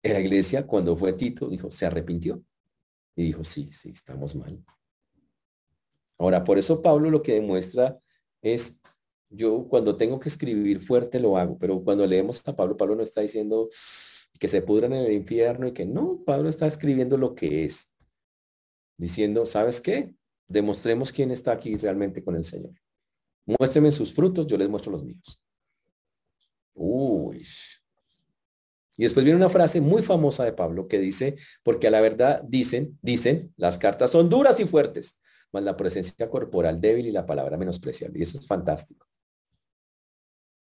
A: la iglesia cuando fue Tito dijo, se arrepintió. Y dijo, sí, sí, estamos mal. Ahora, por eso Pablo lo que demuestra es, yo cuando tengo que escribir fuerte lo hago, pero cuando leemos a Pablo, Pablo no está diciendo que se pudran en el infierno y que no, Pablo está escribiendo lo que es, diciendo, ¿sabes qué? Demostremos quién está aquí realmente con el Señor. Muéstrenme sus frutos, yo les muestro los míos. Uy. Y después viene una frase muy famosa de Pablo que dice, porque a la verdad dicen, dicen, las cartas son duras y fuertes, más la presencia corporal débil y la palabra menospreciable. Y eso es fantástico.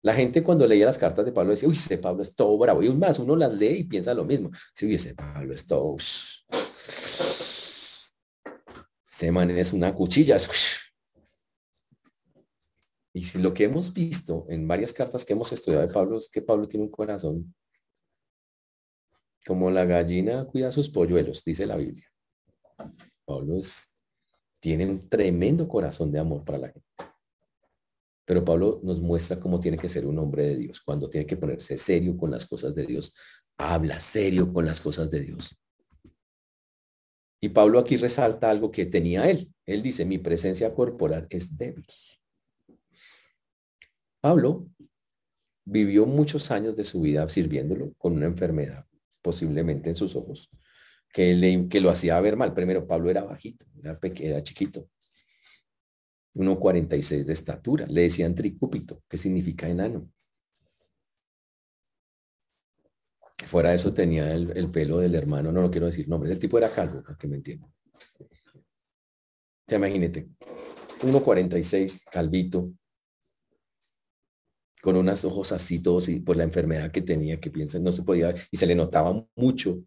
A: La gente cuando leía las cartas de Pablo decía, uy, ese Pablo es todo bravo. Y un más, uno las lee y piensa lo mismo. Si sí, ese Pablo es todo... Ese man es una cuchilla. Y si lo que hemos visto en varias cartas que hemos estudiado de Pablo es que Pablo tiene un corazón como la gallina cuida sus polluelos, dice la Biblia. Pablo tiene un tremendo corazón de amor para la gente. Pero Pablo nos muestra cómo tiene que ser un hombre de Dios, cuando tiene que ponerse serio con las cosas de Dios. Habla serio con las cosas de Dios. Y Pablo aquí resalta algo que tenía él. Él dice, mi presencia corporal es débil. Pablo vivió muchos años de su vida sirviéndolo con una enfermedad, posiblemente en sus ojos, que, le, que lo hacía ver mal. Primero, Pablo era bajito, era, era chiquito, 1,46 de estatura. Le decían tricúpito, que significa enano. Fuera de eso tenía el, pelo del hermano, no lo quiero decir nombres, el tipo era calvo, para que me entiendan. Ya imagínate, 1,46, calvito, con unos ojos así todos y por la enfermedad que tenía, que piensa, no se podía, y se le notaba mucho.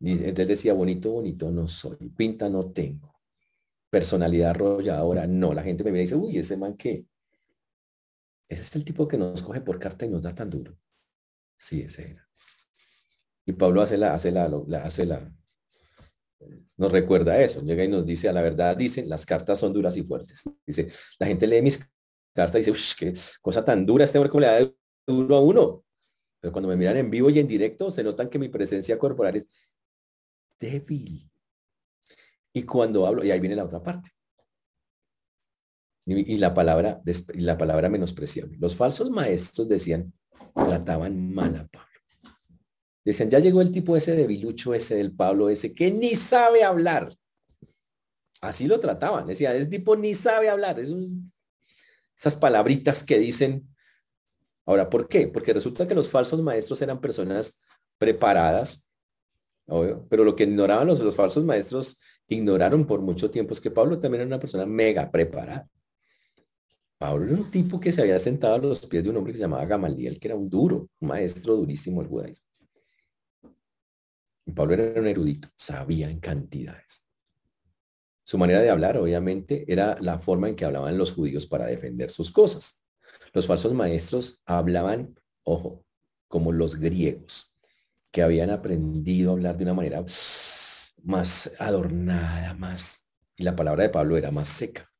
A: Y entonces decía, bonito, bonito no soy, pinta no tengo, personalidad arrolladora, no, la gente me viene y dice, uy, ese man qué. Ese es el tipo que nos coge por carta y nos da tan duro. Sí, ese era. Y Pablo hace la, hace la, la hace la, nos recuerda eso, llega y nos dice, a la verdad dicen, las cartas son duras y fuertes. Dice, la gente lee mis carta dice, qué cosa tan dura este hombre como le da duro a uno. Pero cuando me miran en vivo y en directo, se notan que mi presencia corporal es débil. Y cuando hablo, y ahí viene la otra parte. Y, la palabra, y la palabra menospreciable. Los falsos maestros decían, trataban mal a Pablo. Decían, ya llegó el tipo ese debilucho, ese del Pablo, ese que ni sabe hablar. Así lo trataban. Decían, ese tipo ni sabe hablar. Es esas palabritas que dicen. Ahora, ¿por qué? Porque resulta que los falsos maestros eran personas preparadas, pero lo que ignoraban los, los falsos maestros, ignoraron por mucho tiempo, es que Pablo también era una persona mega preparada. Pablo era un tipo que se había sentado a los pies de un hombre que se llamaba Gamaliel, que era un duro, un maestro durísimo del judaísmo. Y Pablo era un erudito, sabía en cantidades. Su manera de hablar, obviamente, era la forma en que hablaban los judíos para defender sus cosas. Los falsos maestros hablaban, ojo, como los griegos, que habían aprendido a hablar de una manera más adornada, más... Y la palabra de Pablo era más seca.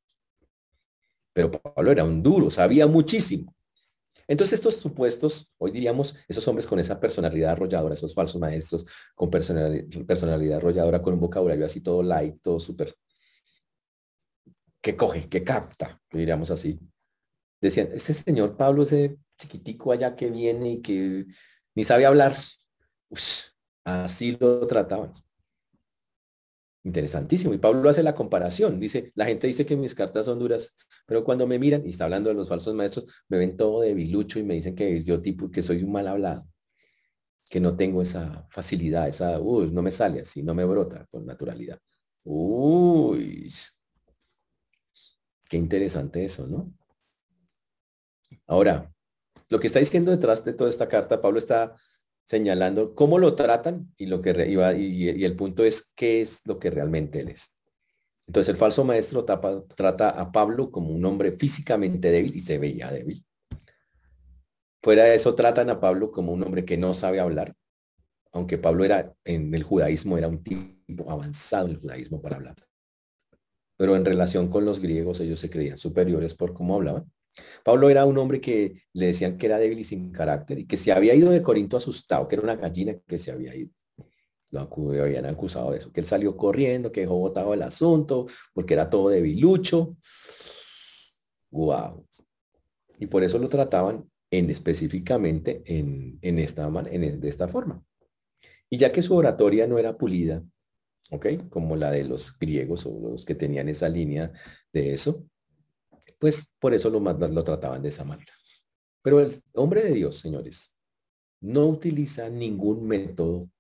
A: Pero Pablo era un duro, sabía muchísimo. Entonces estos supuestos, hoy diríamos, esos hombres con esa personalidad arrolladora, esos falsos maestros con personalidad, personalidad arrolladora, con un vocabulario así todo light, todo súper que coge, que capta, diríamos así. Decían, ese señor Pablo, ese chiquitico allá que viene y que ni sabe hablar, así lo trataban. Interesantísimo. Y Pablo hace la comparación. Dice, la gente dice que mis cartas son duras, pero cuando me miran, y está hablando de los falsos maestros, me ven todo debilucho y me dicen que yo tipo, que soy un mal hablado, que no tengo esa facilidad, esa, uy, no me sale así, no me brota con naturalidad. Uy, Qué interesante eso, ¿no? Ahora, lo que está diciendo detrás de toda esta carta, Pablo está señalando cómo lo tratan y lo que iba y, el punto es qué es lo que realmente él es. Entonces el falso maestro trata a Pablo como un hombre físicamente débil y se veía débil. Fuera de eso tratan a Pablo como un hombre que no sabe hablar, aunque Pablo era en el judaísmo, era un tipo avanzado en el judaísmo para hablar pero en relación con los griegos ellos se creían superiores por cómo hablaban. Pablo era un hombre que le decían que era débil y sin carácter y que se había ido de Corinto asustado, que era una gallina que se había ido. Lo habían acusado de eso, que él salió corriendo, que dejó botado el asunto, porque era todo debilucho. Wow. Y por eso lo trataban en específicamente en, de esta forma. Y ya que su oratoria no era pulida, ¿ok? Como la de los griegos o los que tenían esa línea de eso, pues por eso lo, lo trataban de esa manera. Pero el hombre de Dios, señores, no utiliza ningún método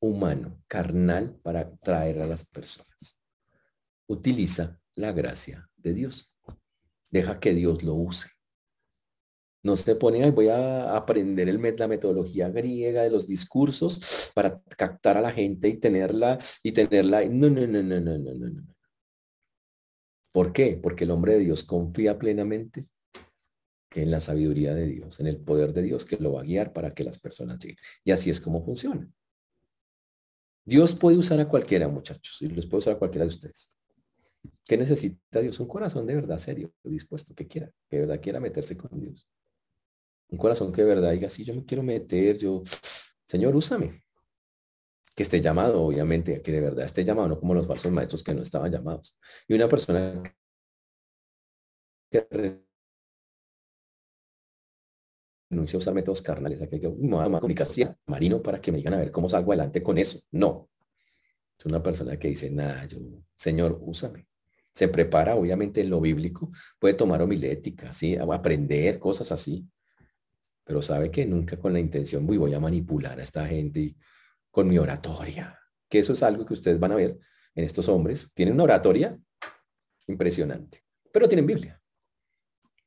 A: humano, carnal, para traer a las personas. Utiliza la gracia de Dios. Deja que Dios lo use. No se pone, ahí voy a aprender el, la metodología griega de los discursos para captar a la gente y tenerla y tenerla. No, no, no, no, no, no, no. ¿Por qué? Porque el hombre de Dios confía plenamente en la sabiduría de Dios, en el poder de Dios que lo va a guiar para que las personas lleguen. Y así es como funciona. Dios puede usar a cualquiera, muchachos, y los puede usar a cualquiera de ustedes. ¿Qué necesita Dios? Un corazón de verdad serio, dispuesto, que quiera, que de verdad quiera meterse con Dios. Un corazón que de verdad diga, sí, yo me quiero meter, yo, Señor, úsame. Que esté llamado, obviamente, que de verdad esté llamado, no como los falsos maestros que no estaban llamados. Y una persona que renuncia a usar métodos carnales, aquí que me voy a comunicación marino para que me digan a ver cómo salgo adelante con eso. No. Es una persona que dice, nada, yo, Señor, úsame. Se prepara, obviamente, en lo bíblico, puede tomar homilética, ¿sí? aprender cosas así, pero sabe que nunca con la intención, voy, voy a manipular a esta gente con mi oratoria, que eso es algo que ustedes van a ver en estos hombres. Tienen una oratoria impresionante, pero tienen Biblia.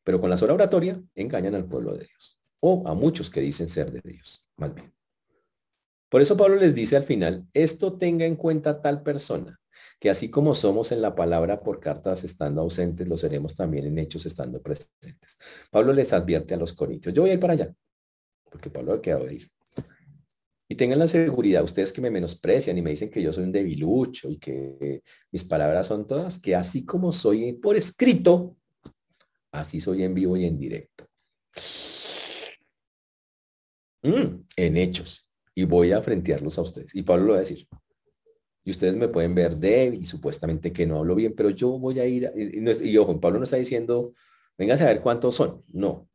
A: Pero con la sola oratoria engañan al pueblo de Dios o a muchos que dicen ser de Dios, más bien. Por eso Pablo les dice al final, esto tenga en cuenta tal persona, que así como somos en la palabra por cartas estando ausentes, lo seremos también en hechos estando presentes. Pablo les advierte a los corintios, yo voy a ir para allá, porque Pablo ha quedado de ir. Y tengan la seguridad, ustedes que me menosprecian y me dicen que yo soy un debilucho y que mis palabras son todas, que así como soy por escrito, así soy en vivo y en directo. Mm, en hechos. Y voy a frentearlos a ustedes. Y Pablo lo va a decir. Y ustedes me pueden ver débil y supuestamente que no hablo bien, pero yo voy a ir. y, ojo, Pablo no está diciendo, venga a saber cuántos son. No.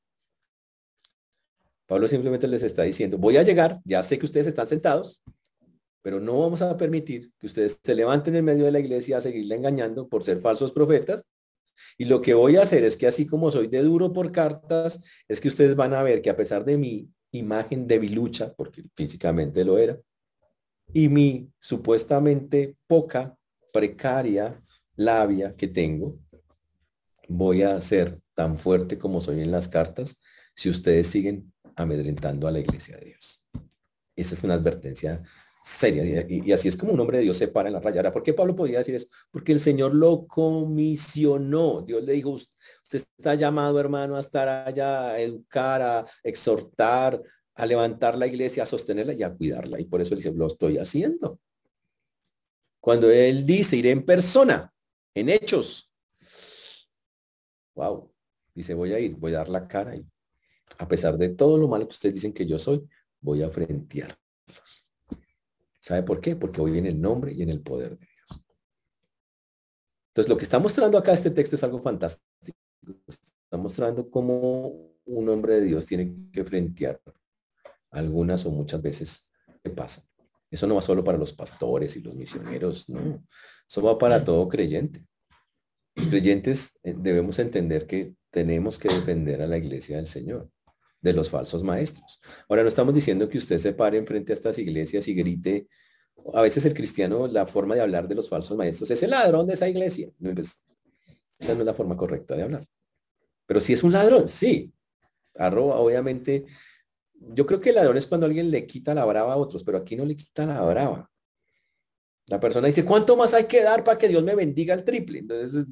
A: Pablo simplemente les está diciendo, voy a llegar, ya sé que ustedes están sentados, pero no vamos a permitir que ustedes se levanten en medio de la iglesia a seguirle engañando por ser falsos profetas. Y lo que voy a hacer es que así como soy de duro por cartas, es que ustedes van a ver que a pesar de mi imagen debilucha, porque físicamente lo era, y mi supuestamente poca, precaria labia que tengo, voy a ser tan fuerte como soy en las cartas si ustedes siguen amedrentando a la iglesia de Dios. Esa es una advertencia seria. Y, así es como un hombre de Dios se para en la rayada. ¿Por qué Pablo podía decir eso? Porque el Señor lo comisionó. Dios le dijo, usted está llamado, hermano, a estar allá, a educar, a exhortar, a levantar la iglesia, a sostenerla y a cuidarla. Y por eso él dice, lo estoy haciendo. Cuando él dice, iré en persona, en hechos. Wow. Dice, voy a ir, voy a dar la cara y a pesar de todo lo malo que ustedes dicen que yo soy, voy a frentearlos. ¿Sabe por qué? Porque voy en el nombre y en el poder de Dios. Entonces, lo que está mostrando acá este texto es algo fantástico. Está mostrando cómo un hombre de Dios tiene que frentear algunas o muchas veces que pasa. Eso no va solo para los pastores y los misioneros, no. Eso va para todo creyente. Los creyentes eh, debemos entender que tenemos que defender a la iglesia del Señor de los falsos maestros. Ahora no estamos diciendo que usted se pare enfrente a estas iglesias y grite. A veces el cristiano, la forma de hablar de los falsos maestros es el ladrón de esa iglesia. Pues, esa no es la forma correcta de hablar. Pero si es un ladrón, sí. Arroba, obviamente, yo creo que el ladrón es cuando alguien le quita la brava a otros, pero aquí no le quita la brava. La persona dice, ¿cuánto más hay que dar para que Dios me bendiga el triple? Entonces,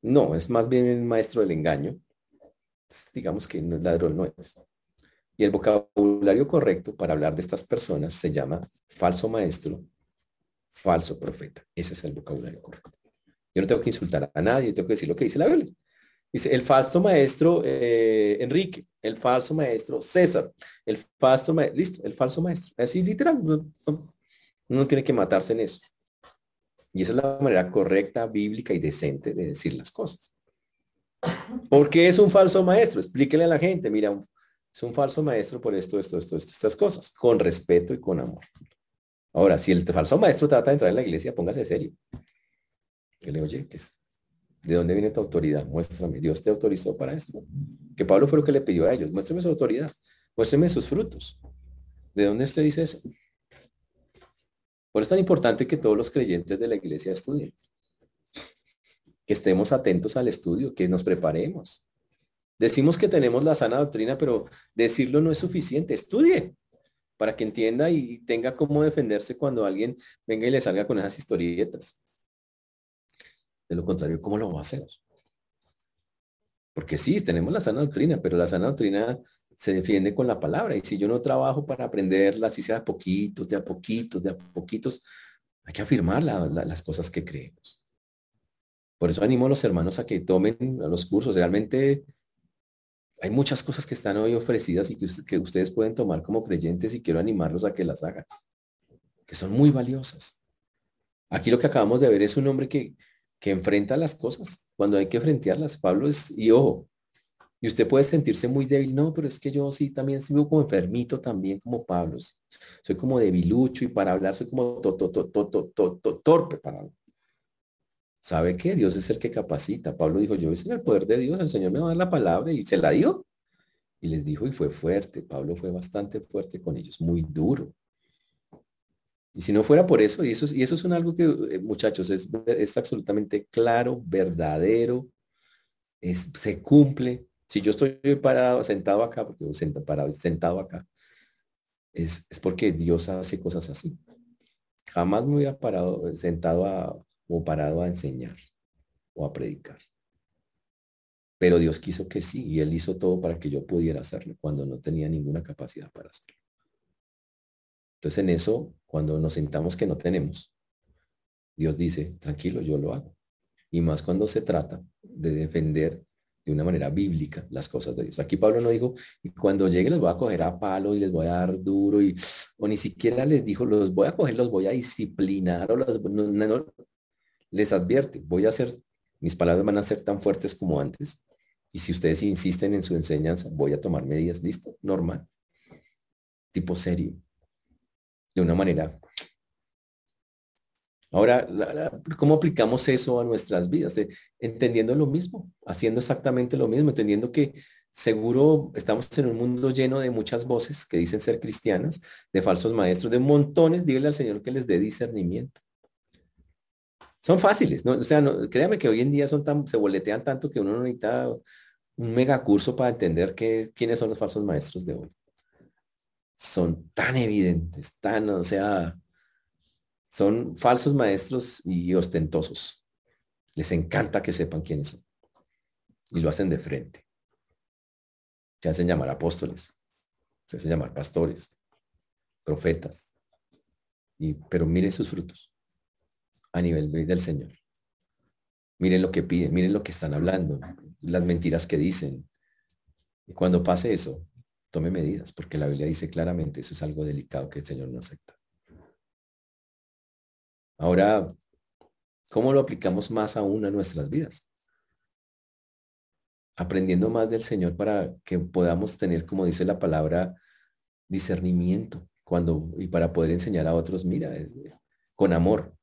A: no, es más bien el maestro del engaño digamos que ladrón no es. Y el vocabulario correcto para hablar de estas personas se llama falso maestro, falso profeta. Ese es el vocabulario correcto. Yo no tengo que insultar a nadie, tengo que decir lo que dice la Biblia. Dice, el falso maestro eh, Enrique, el falso maestro César, el falso maestro, listo, el falso maestro. Así literal, uno tiene que matarse en eso. Y esa es la manera correcta, bíblica y decente de decir las cosas. ¿Por qué es un falso maestro? Explíquele a la gente, mira, es un falso maestro por esto, esto, esto, estas cosas, con respeto y con amor. Ahora, si el falso maestro trata de entrar en la iglesia, póngase serio. Que le oye, ¿de dónde viene tu autoridad? Muéstrame. Dios te autorizó para esto. Que Pablo fue lo que le pidió a ellos. Muéstrame su autoridad. Muéstreme sus frutos. ¿De dónde usted dice eso? Por eso es tan importante que todos los creyentes de la iglesia estudien. Que estemos atentos al estudio, que nos preparemos. Decimos que tenemos la sana doctrina, pero decirlo no es suficiente. Estudie para que entienda y tenga cómo defenderse cuando alguien venga y le salga con esas historietas. De lo contrario, ¿cómo lo va a hacer? Porque sí, tenemos la sana doctrina, pero la sana doctrina se defiende con la palabra. Y si yo no trabajo para aprenderla, si sea de poquitos, de a poquitos, de a poquitos, hay que afirmar las cosas que creemos. Por eso animo a los hermanos a que tomen los cursos. Realmente hay muchas cosas que están hoy ofrecidas y que, ustedes pueden tomar como creyentes y quiero animarlos a que las hagan, que son muy valiosas. Aquí lo que acabamos de ver es un hombre que, que enfrenta las cosas cuando hay que enfrentarlas. Pablo es, y ojo, y usted puede sentirse muy débil, no, pero es que yo sí también sigo como enfermito también como Pablo. Soy como debilucho y para hablar soy como torpe para. ¿Sabe qué? Dios es el que capacita. Pablo dijo, yo es en el poder de Dios, el Señor me va a dar la palabra y se la dio. Y les dijo y fue fuerte. Pablo fue bastante fuerte con ellos, muy duro. Y si no fuera por eso, y eso, y eso es un algo que, eh, muchachos, es, es absolutamente claro, verdadero, es, se cumple. Si yo estoy parado, sentado acá, porque sentado, parado, sentado acá, es, es porque Dios hace cosas así. Jamás me hubiera parado, sentado a, o parado a enseñar o a predicar. Pero Dios quiso que sí, y Él hizo todo para que yo pudiera hacerlo cuando no tenía ninguna capacidad para hacerlo. Entonces en eso, cuando nos sentamos que no tenemos, Dios dice, tranquilo, yo lo hago. Y más cuando se trata de defender de una manera bíblica las cosas de Dios. Aquí Pablo no dijo, y cuando llegue les voy a coger a palo y les voy a dar duro, y, o ni siquiera les dijo, los voy a coger, los voy a disciplinar, o los, les advierte, voy a hacer, mis palabras van a ser tan fuertes como antes, y si ustedes insisten en su enseñanza, voy a tomar medidas, listo, normal, tipo serio, de una manera Ahora, ¿cómo aplicamos eso a nuestras vidas? entendiendo lo mismo, haciendo exactamente lo mismo, entendiendo que seguro estamos en un mundo lleno de muchas voces que dicen ser cristianas, de falsos maestros, de montones, dígale al Señor que les dé discernimiento. Son fáciles, ¿no? O sea, no, créame que hoy en día son tan, se boletean tanto que uno no necesita un megacurso para entender que, quiénes son los falsos maestros de hoy. Son tan evidentes, tan, o sea, son falsos maestros y ostentosos. Les encanta que sepan quiénes son. Y lo hacen de frente. Se hacen llamar apóstoles. Se hacen llamar pastores, profetas. Y, pero miren sus frutos a nivel del Señor. Miren lo que piden, miren lo que están hablando, las mentiras que dicen. Y cuando pase eso, tome medidas, porque la Biblia dice claramente, eso es algo delicado que el Señor no acepta. Ahora, ¿cómo lo aplicamos más aún a nuestras vidas? Aprendiendo más del Señor para que podamos tener, como dice la palabra, discernimiento cuando y para poder enseñar a otros, mira, con amor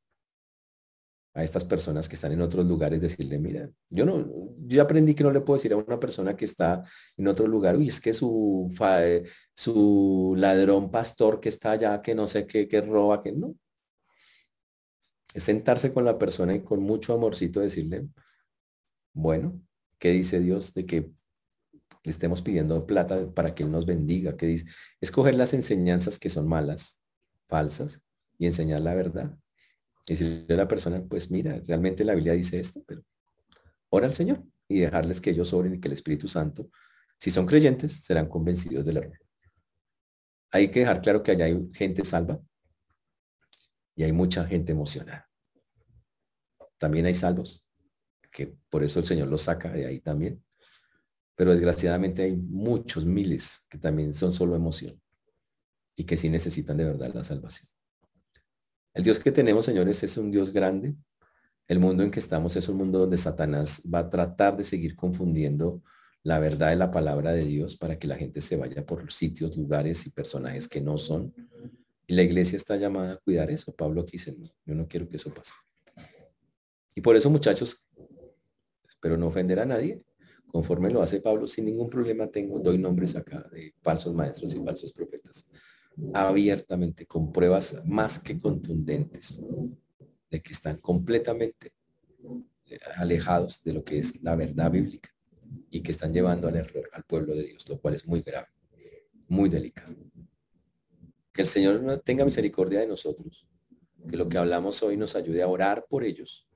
A: a estas personas que están en otros lugares, decirle, mira, yo no, yo aprendí que no le puedo decir a una persona que está en otro lugar, uy, es que su, su ladrón pastor que está allá, que no sé qué, que roba, que no, es sentarse con la persona y con mucho amorcito decirle, bueno, ¿qué dice Dios de que le estemos pidiendo plata para que Él nos bendiga? ¿Qué dice? Escoger las enseñanzas que son malas, falsas, y enseñar la verdad. Y decirle a la persona, pues mira, realmente la Biblia dice esto, pero ora al Señor y dejarles que ellos obren y que el Espíritu Santo, si son creyentes, serán convencidos del error. Hay que dejar claro que allá hay gente salva, y hay mucha gente emocionada. También hay salvos, que por eso el Señor los saca de ahí también. Pero desgraciadamente hay muchos miles que también son solo emoción y que sí necesitan de verdad la salvación. El Dios que tenemos, señores, es un Dios grande. El mundo en que estamos es un mundo donde Satanás va a tratar de seguir confundiendo la verdad de la palabra de Dios para que la gente se vaya por sitios, lugares y personajes que no son y la iglesia está llamada a cuidar eso. Pablo aquí dice, yo no quiero que eso pase. Y por eso, muchachos, espero no ofender a nadie, conforme lo hace Pablo, sin ningún problema tengo, doy nombres acá de falsos maestros y falsos profetas, abiertamente, con pruebas más que contundentes de que están completamente eh, alejados de lo que es la verdad bíblica y que están llevando al error al pueblo de Dios, lo cual es muy grave, muy delicado. Que el Señor tenga misericordia de nosotros, que lo que hablamos hoy nos ayude a orar por ellos,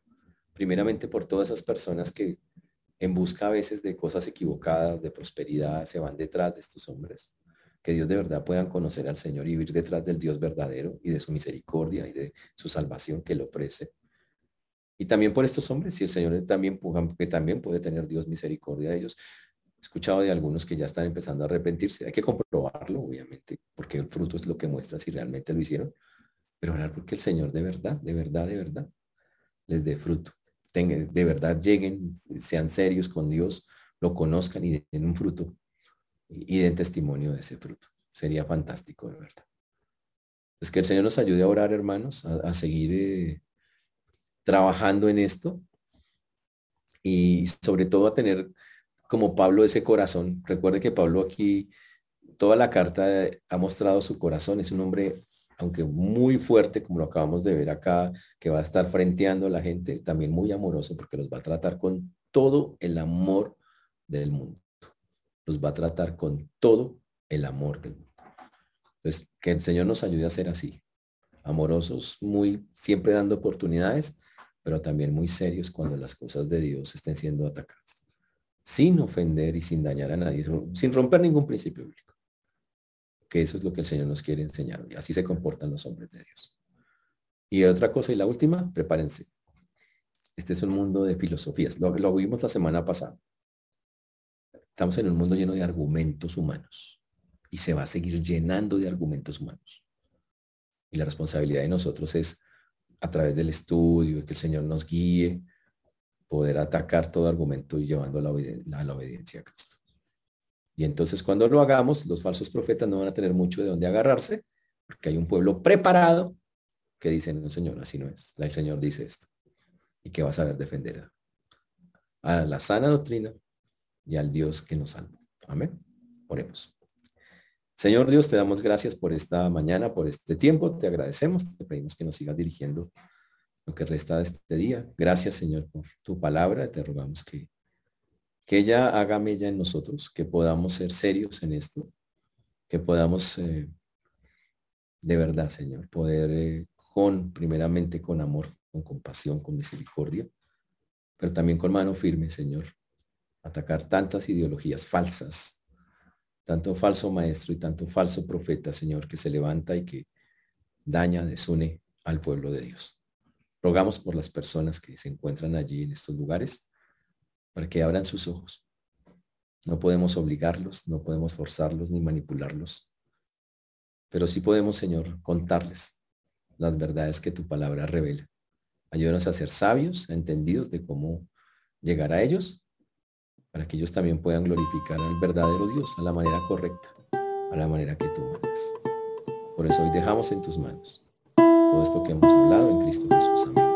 A: primeramente por todas esas personas que en busca a veces de cosas equivocadas, de prosperidad, se van detrás de estos hombres. Que Dios de verdad puedan conocer al Señor y vivir detrás del Dios verdadero y de su misericordia y de su salvación que lo ofrece. Y también por estos hombres, si el Señor también, que también puede tener Dios misericordia de ellos. He escuchado de algunos que ya están empezando a arrepentirse. Hay que comprobarlo, obviamente, porque el fruto es lo que muestra si realmente lo hicieron. Pero orar porque el Señor de verdad, de verdad, de verdad, les dé fruto de verdad lleguen, sean serios con Dios, lo conozcan y den un fruto y, den testimonio de ese fruto. Sería fantástico, de verdad. Es que el Señor nos ayude a orar, hermanos, a, seguir eh, trabajando en esto y sobre todo a tener como Pablo ese corazón. Recuerde que Pablo aquí, toda la carta ha mostrado su corazón. Es un hombre aunque muy fuerte, como lo acabamos de ver acá, que va a estar frenteando a la gente, también muy amoroso, porque los va a tratar con todo el amor del mundo. Los va a tratar con todo el amor del mundo. Entonces, que el Señor nos ayude a ser así, amorosos, muy, siempre dando oportunidades, pero también muy serios cuando las cosas de Dios estén siendo atacadas, sin ofender y sin dañar a nadie, sin romper ningún principio bíblico que eso es lo que el Señor nos quiere enseñar. Y así se comportan los hombres de Dios. Y otra cosa, y la última, prepárense. Este es un mundo de filosofías. Lo, lo vimos la semana pasada. Estamos en un mundo lleno de argumentos humanos. Y se va a seguir llenando de argumentos humanos. Y la responsabilidad de nosotros es, a través del estudio, que el Señor nos guíe, poder atacar todo argumento y llevando a la obediencia a Cristo. Y entonces cuando lo hagamos, los falsos profetas no van a tener mucho de dónde agarrarse, porque hay un pueblo preparado que dice, no, Señor, así no es. El Señor dice esto. Y que va a saber defender a, la sana doctrina y al Dios que nos salva. Amén. Oremos. Señor Dios, te damos gracias por esta mañana, por este tiempo. Te agradecemos. Te pedimos que nos sigas dirigiendo lo que resta de este día. Gracias, Señor, por tu palabra. Te rogamos que que ella haga mella en nosotros, que podamos ser serios en esto, que podamos eh, de verdad, Señor, poder eh, con, primeramente con amor, con compasión, con misericordia, pero también con mano firme, Señor, atacar tantas ideologías falsas, tanto falso maestro y tanto falso profeta, Señor, que se levanta y que daña, desune al pueblo de Dios. Rogamos por las personas que se encuentran allí en estos lugares, para que abran sus ojos. No podemos obligarlos, no podemos forzarlos ni manipularlos, pero sí podemos, Señor, contarles las verdades que tu palabra revela. Ayúdanos a ser sabios, entendidos de cómo llegar a ellos, para que ellos también puedan glorificar al verdadero Dios a la manera correcta, a la manera que tú mandas. Por eso hoy dejamos en tus manos todo esto que hemos hablado en Cristo Jesús. Amén.